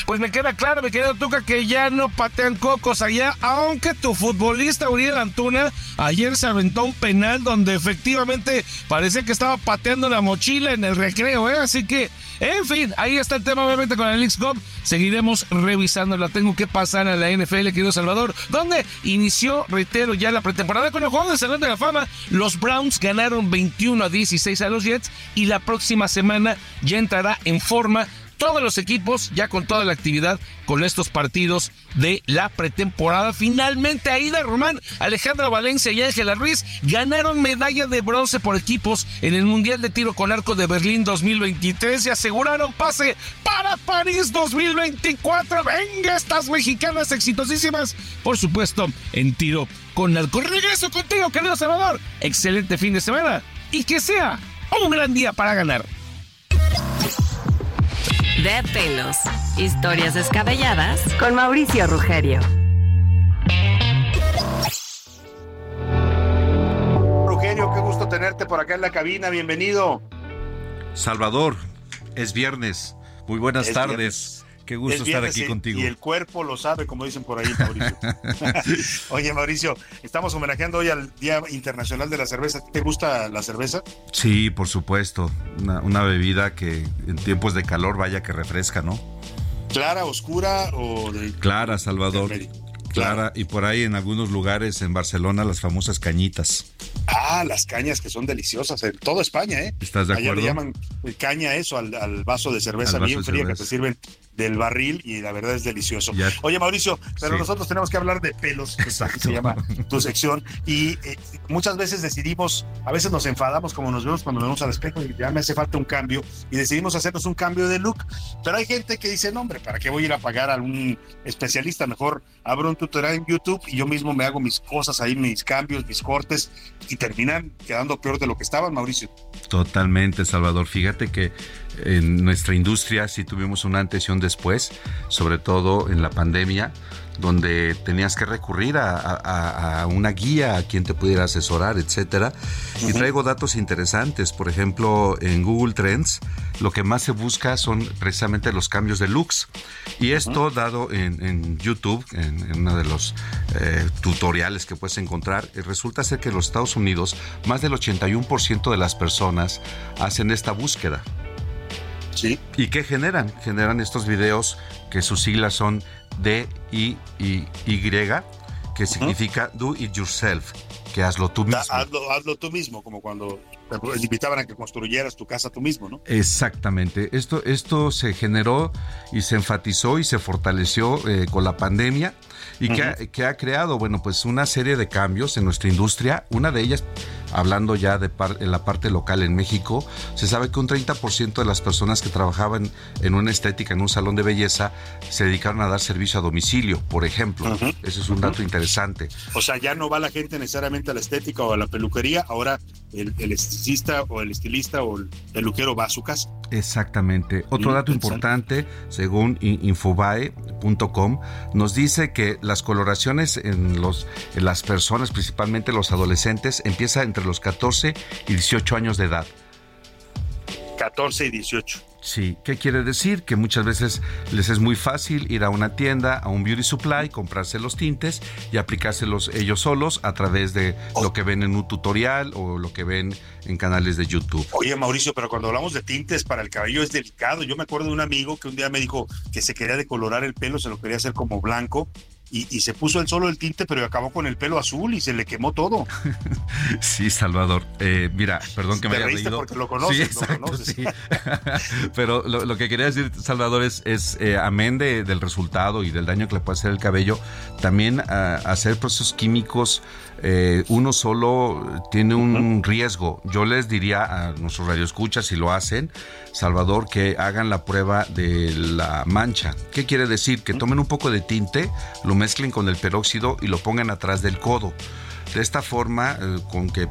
Pues me queda claro, me queda Tuca, que ya no patean cocos allá, aunque tu futbolista Uriel Antuna ayer se aventó un penal donde efectivamente parece que estaba pateando la mochila en el recreo, ¿eh? Así que, en fin, ahí está el tema obviamente con el XCOM. Seguiremos revisando, la tengo que pasar a la NFL, querido Salvador, donde inició, reitero, ya la pretemporada con el juego de Salón de la Fama. Los Browns ganaron 21 a 16 a los Jets y la próxima semana ya entrará en forma todos los equipos ya con toda la actividad con estos partidos de la pretemporada. Finalmente, Aida Román, Alejandra Valencia y Ángela Ruiz ganaron medalla de bronce por equipos en el Mundial de Tiro con Arco de Berlín 2023 y aseguraron pase para París 2024. Venga, estas mexicanas exitosísimas, por supuesto, en tiro con arco. Regreso contigo, querido Salvador. Excelente fin de semana y que sea un gran día para ganar. De pelos. Historias descabelladas con Mauricio Rugerio. Rugerio, qué gusto tenerte por acá en la cabina. Bienvenido. Salvador, es viernes. Muy buenas Es tardes. viernes. Qué gusto Es estar aquí contigo. Y el cuerpo lo sabe, como dicen por ahí, Mauricio. Oye, Mauricio, estamos homenajeando hoy al Día Internacional de la Cerveza. ¿Te gusta la cerveza? Sí, por supuesto. Una, una bebida que en tiempos de calor vaya que refresca, ¿no? ¿Clara, oscura o de Clara, Salvador. Clara, y por ahí en algunos lugares en Barcelona las famosas cañitas. Ah, las cañas que son deliciosas en toda España, ¿eh? ¿Estás de Allá acuerdo? le llaman caña eso al, al vaso de cerveza vaso bien fría que te sirven del barril y la verdad es delicioso. Ya. Oye, Mauricio, pero Sí. nosotros tenemos que hablar de pelos, así se llama tu sección, y eh, muchas veces decidimos, a veces nos enfadamos como nos vemos cuando nos vemos al espejo y ya me hace falta un cambio y decidimos hacernos un cambio de look, pero hay gente que dice, no hombre, ¿para qué voy a ir a pagar a un especialista? Mejor abro un tutorial en YouTube y yo mismo me hago mis cosas ahí, mis cambios, mis cortes y terminan quedando peor de lo que estaban, Mauricio. Totalmente, Salvador. Fíjate que en nuestra industria sí tuvimos un antes y un después, sobre todo en la pandemia, donde tenías que recurrir a, a- a una guía, a quien te pudiera asesorar, etcétera. Y traigo datos interesantes. Por ejemplo, en Google Trends, lo que más se busca son precisamente los cambios de looks. Y esto dado en, en YouTube, en, en uno de los eh, tutoriales que puedes encontrar, eh, resulta ser que en los Estados Unidos más del 81% de las personas hacen esta búsqueda. Sí. ¿Y qué generan? Generan estos videos que sus siglas son D-I-Y, que significa Do It Yourself, que hazlo tú mismo. Hazlo, hazlo tú mismo, como cuando te invitaban a que construyeras tu casa tú mismo, ¿no? Exactamente. Esto, esto se generó y se enfatizó y se fortaleció eh, con la pandemia y que, ha, que ha creado, bueno, pues una serie de cambios en nuestra industria. Una de ellas, hablando ya de par- en la parte local en México, se sabe que un 30% de las personas que trabajaban en una estética, en un salón de belleza, se dedicaron a dar servicio a domicilio, por ejemplo. Ese es un dato interesante. O sea, ya no va la gente necesariamente a la estética o a la peluquería, ahora el, el esteticista o el estilista o el peluquero va a su casa. Exactamente. Otro Mm, dato importante, según in- infobae.com, nos dice que las coloraciones en, los, en las personas, principalmente los adolescentes, empieza entre los 14 y 18 años de edad. 14 y 18. Sí, ¿qué quiere decir? Que muchas veces les es muy fácil ir a una tienda, a un beauty supply, comprarse los tintes y aplicárselos ellos solos a través de lo que ven en un tutorial o lo que ven en canales de YouTube. Oye, Mauricio, pero cuando hablamos de tintes para el cabello es delicado. Yo me acuerdo de un amigo que un día me dijo que se quería decolorar el pelo, se lo quería hacer como blanco. Y, y se puso él solo el tinte, pero acabó con el pelo azul y se le quemó todo. Sí, Salvador. Eh, mira, perdón que me haya reído. porque lo conoces, Sí, lo exacto, conoces. sí. Pero lo, lo que quería decir, Salvador, es, es eh, amén de- del resultado y del daño que le puede hacer el cabello, también ah, hacer procesos químicos, eh, uno solo tiene un riesgo. Yo les diría a nuestros radioescuchas, si lo hacen, Salvador, que hagan la prueba de la mancha. ¿Qué quiere decir? Que tomen un poco de tinte, lo mezclen con el peróxido y lo pongan atrás del codo. De esta forma, eh, con que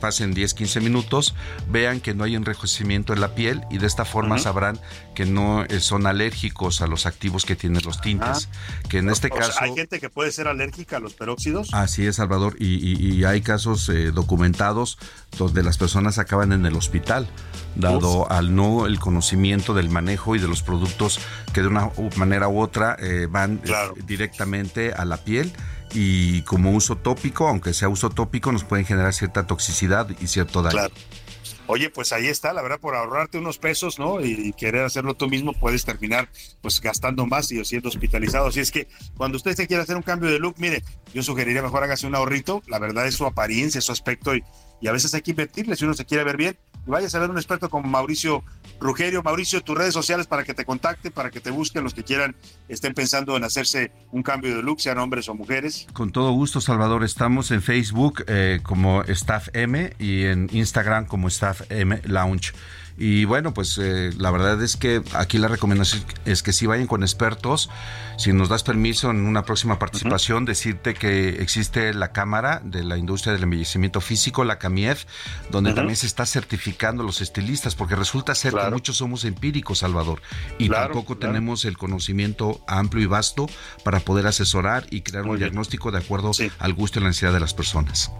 pasen 10, 15 minutos, vean que no hay enrojecimiento en la piel y de esta forma sabrán que no eh, son alérgicos a los activos que tienen los tintes. Ah. Que en este sea, caso... hay gente que puede ser alérgica a los peróxidos. Así es, Salvador, y, y- y hay casos eh, documentados donde las personas acaban en el hospital, dado al no el conocimiento del manejo y de los productos que de una manera u otra eh, van directamente a la piel y como uso tópico, aunque sea uso tópico, nos pueden generar cierta toxicidad y cierto daño. Claro. Oye, pues ahí está, la verdad, por ahorrarte unos pesos, ¿no? Y querer hacerlo tú mismo, puedes terminar pues gastando más y siendo hospitalizado. Así es que cuando usted se quiera hacer un cambio de look, mire, yo sugeriría mejor hágase un ahorrito. La verdad es su apariencia, su aspecto y, y a veces hay que invertirle si uno se quiere ver bien. Vayas a ver un experto como Mauricio Rugerio. Mauricio, tus redes sociales para que te contacten, para que te busquen los que quieran, estén pensando en hacerse un cambio de look, sean hombres o mujeres. Con todo gusto, Salvador. Estamos en Facebook eh, como Staff M y en Instagram como Staff M Lounge. Y bueno, pues eh, la verdad es que aquí la recomendación es que si vayan con expertos, si nos das permiso en una próxima participación, decirte que existe la Cámara de la Industria del Embellecimiento Físico, la CAMIEF, donde también se está certificando los estilistas, porque resulta ser que muchos somos empíricos, Salvador, y Claro, tampoco claro. tenemos el conocimiento amplio y vasto para poder asesorar y crear un diagnóstico de acuerdo al gusto y la necesidad de las personas.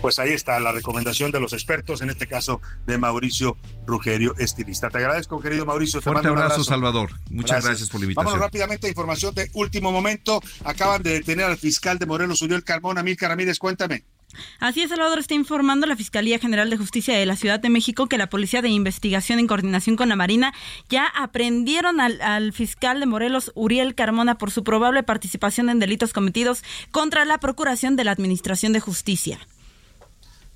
Pues ahí está la recomendación de los expertos, en este caso de Mauricio Rugerio, estilista. Te agradezco, querido Mauricio. Te Fuerte mando un abrazo, Salvador. Muchas gracias por la invitación. Vámonos rápidamente a información último momento. Acaban de detener al fiscal de Morelos, Uriel Carmona. Milka Ramírez, cuéntame. Así es, Salvador está informando la Fiscalía General de Justicia de la Ciudad de México que la Policía de Investigación en coordinación con la Marina ya aprendieron al fiscal de Morelos, Uriel Carmona, por su probable participación en delitos cometidos contra la Procuración de la Administración de Justicia.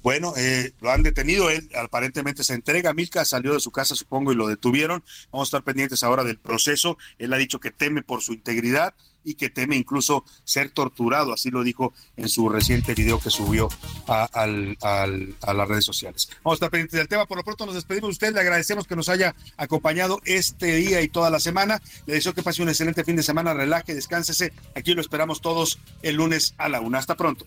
Bueno, eh, lo han detenido, él aparentemente se entrega, Milka salió de su casa supongo y lo detuvieron, vamos a estar pendientes ahora del proceso, él ha dicho que teme por su integridad y que teme incluso ser torturado, así lo dijo en su reciente video que subió a, al- a las redes sociales. Vamos a estar pendientes del tema, por lo pronto nos despedimos de usted, le agradecemos que nos haya acompañado este día y toda la semana, le deseo que pase un excelente fin de semana, relaje, descánsese, aquí lo esperamos todos el lunes a la una, hasta pronto.